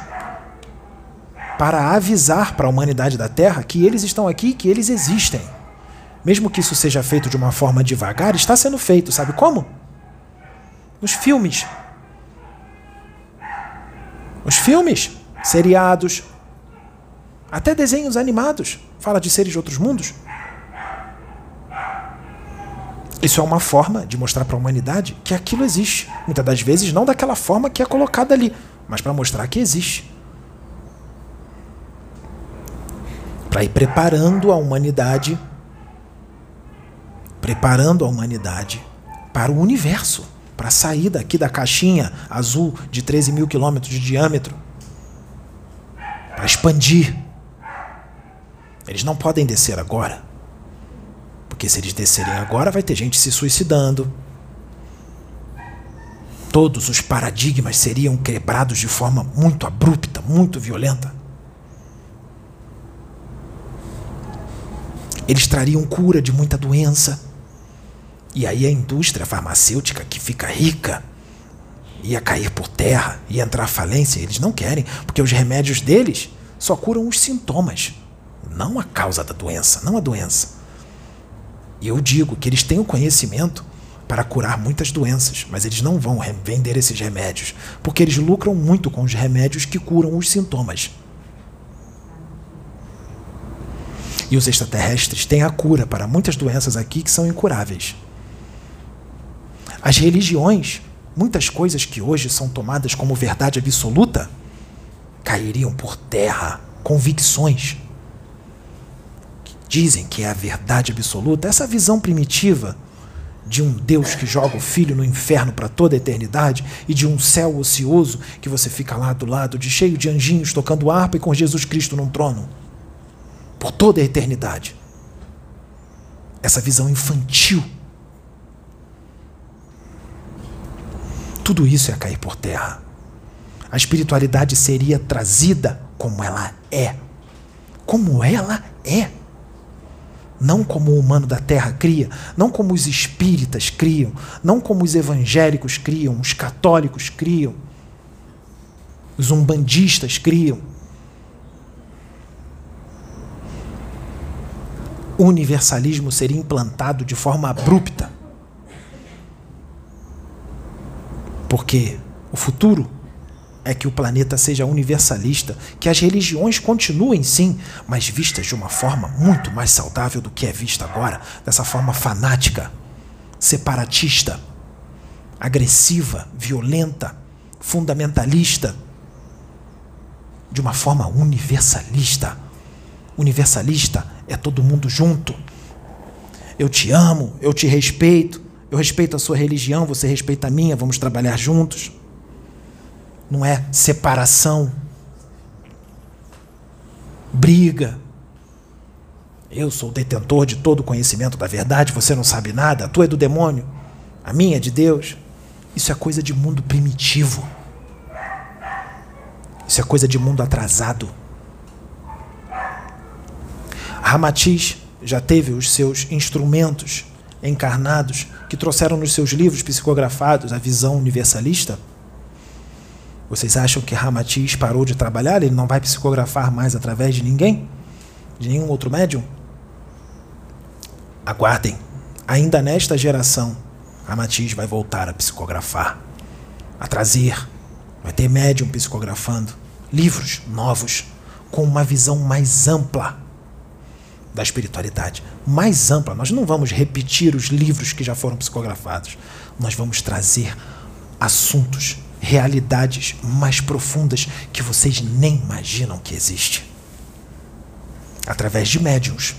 para avisar para a humanidade da Terra que eles estão aqui, que eles existem. Mesmo que isso seja feito de uma forma devagar, está sendo feito, sabe como? Nos filmes. Os filmes, seriados, até desenhos animados fala de seres de outros mundos. Isso é uma forma de mostrar para a humanidade que aquilo existe. Muitas das vezes não daquela forma que é colocada ali, mas para mostrar que existe. Para ir preparando a humanidade, preparando a humanidade para o universo, para sair daqui da caixinha azul de 13 mil quilômetros de diâmetro, para expandir eles não podem descer agora. Porque se eles descerem agora, vai ter gente se suicidando. Todos os paradigmas seriam quebrados de forma muito abrupta, muito violenta. Eles trariam cura de muita doença. E aí a indústria farmacêutica que fica rica ia cair por terra, ia entrar falência. Eles não querem, porque os remédios deles só curam os sintomas não a causa da doença, não a doença. E eu digo que eles têm o conhecimento para curar muitas doenças, mas eles não vão vender esses remédios, porque eles lucram muito com os remédios que curam os sintomas. E os extraterrestres têm a cura para muitas doenças aqui que são incuráveis. As religiões, muitas coisas que hoje são tomadas como verdade absoluta, cairiam por terra, convicções dizem que é a verdade absoluta, essa visão primitiva de um Deus que joga o filho no inferno para toda a eternidade e de um céu ocioso que você fica lá do lado, de cheio de anjinhos tocando harpa e com Jesus Cristo num trono por toda a eternidade. Essa visão infantil. Tudo isso ia cair por terra. A espiritualidade seria trazida como ela é. Como ela é não como o humano da terra cria, não como os espíritas criam, não como os evangélicos criam, os católicos criam, os umbandistas criam. O universalismo seria implantado de forma abrupta. Porque o futuro é que o planeta seja universalista, que as religiões continuem sim, mas vistas de uma forma muito mais saudável do que é vista agora, dessa forma fanática, separatista, agressiva, violenta, fundamentalista, de uma forma universalista. Universalista é todo mundo junto. Eu te amo, eu te respeito, eu respeito a sua religião, você respeita a minha, vamos trabalhar juntos não é separação, briga. Eu sou o detentor de todo o conhecimento da verdade, você não sabe nada, a tua é do demônio, a minha é de Deus. Isso é coisa de mundo primitivo. Isso é coisa de mundo atrasado. Ramatiz já teve os seus instrumentos encarnados que trouxeram nos seus livros psicografados a visão universalista? Vocês acham que Ramatiz parou de trabalhar? Ele não vai psicografar mais através de ninguém? De nenhum outro médium? Aguardem. Ainda nesta geração, Ramatiz vai voltar a psicografar, a trazer. Vai ter médium psicografando livros novos, com uma visão mais ampla da espiritualidade. Mais ampla. Nós não vamos repetir os livros que já foram psicografados. Nós vamos trazer assuntos realidades mais profundas que vocês nem imaginam que existe. Através de médiums.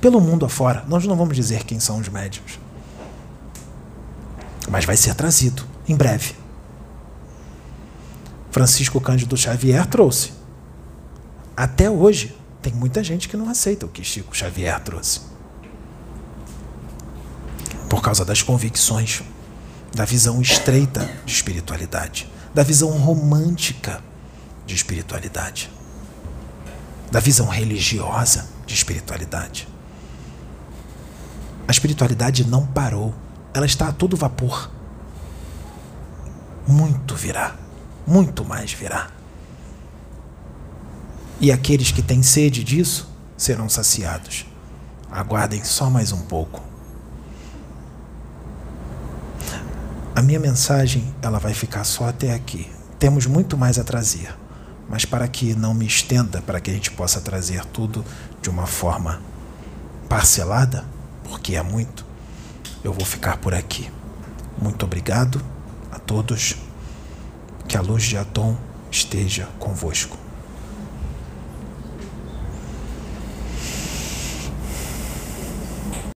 Pelo mundo afora. Nós não vamos dizer quem são os médiums. Mas vai ser trazido em breve. Francisco Cândido Xavier trouxe. Até hoje, tem muita gente que não aceita o que Chico Xavier trouxe. Por causa das convicções da visão estreita de espiritualidade, da visão romântica de espiritualidade, da visão religiosa de espiritualidade. A espiritualidade não parou, ela está a todo vapor. Muito virá, muito mais virá. E aqueles que têm sede disso serão saciados. Aguardem só mais um pouco. A minha mensagem ela vai ficar só até aqui. Temos muito mais a trazer, mas para que não me estenda, para que a gente possa trazer tudo de uma forma parcelada, porque é muito, eu vou ficar por aqui. Muito obrigado a todos. Que a luz de Atom esteja convosco.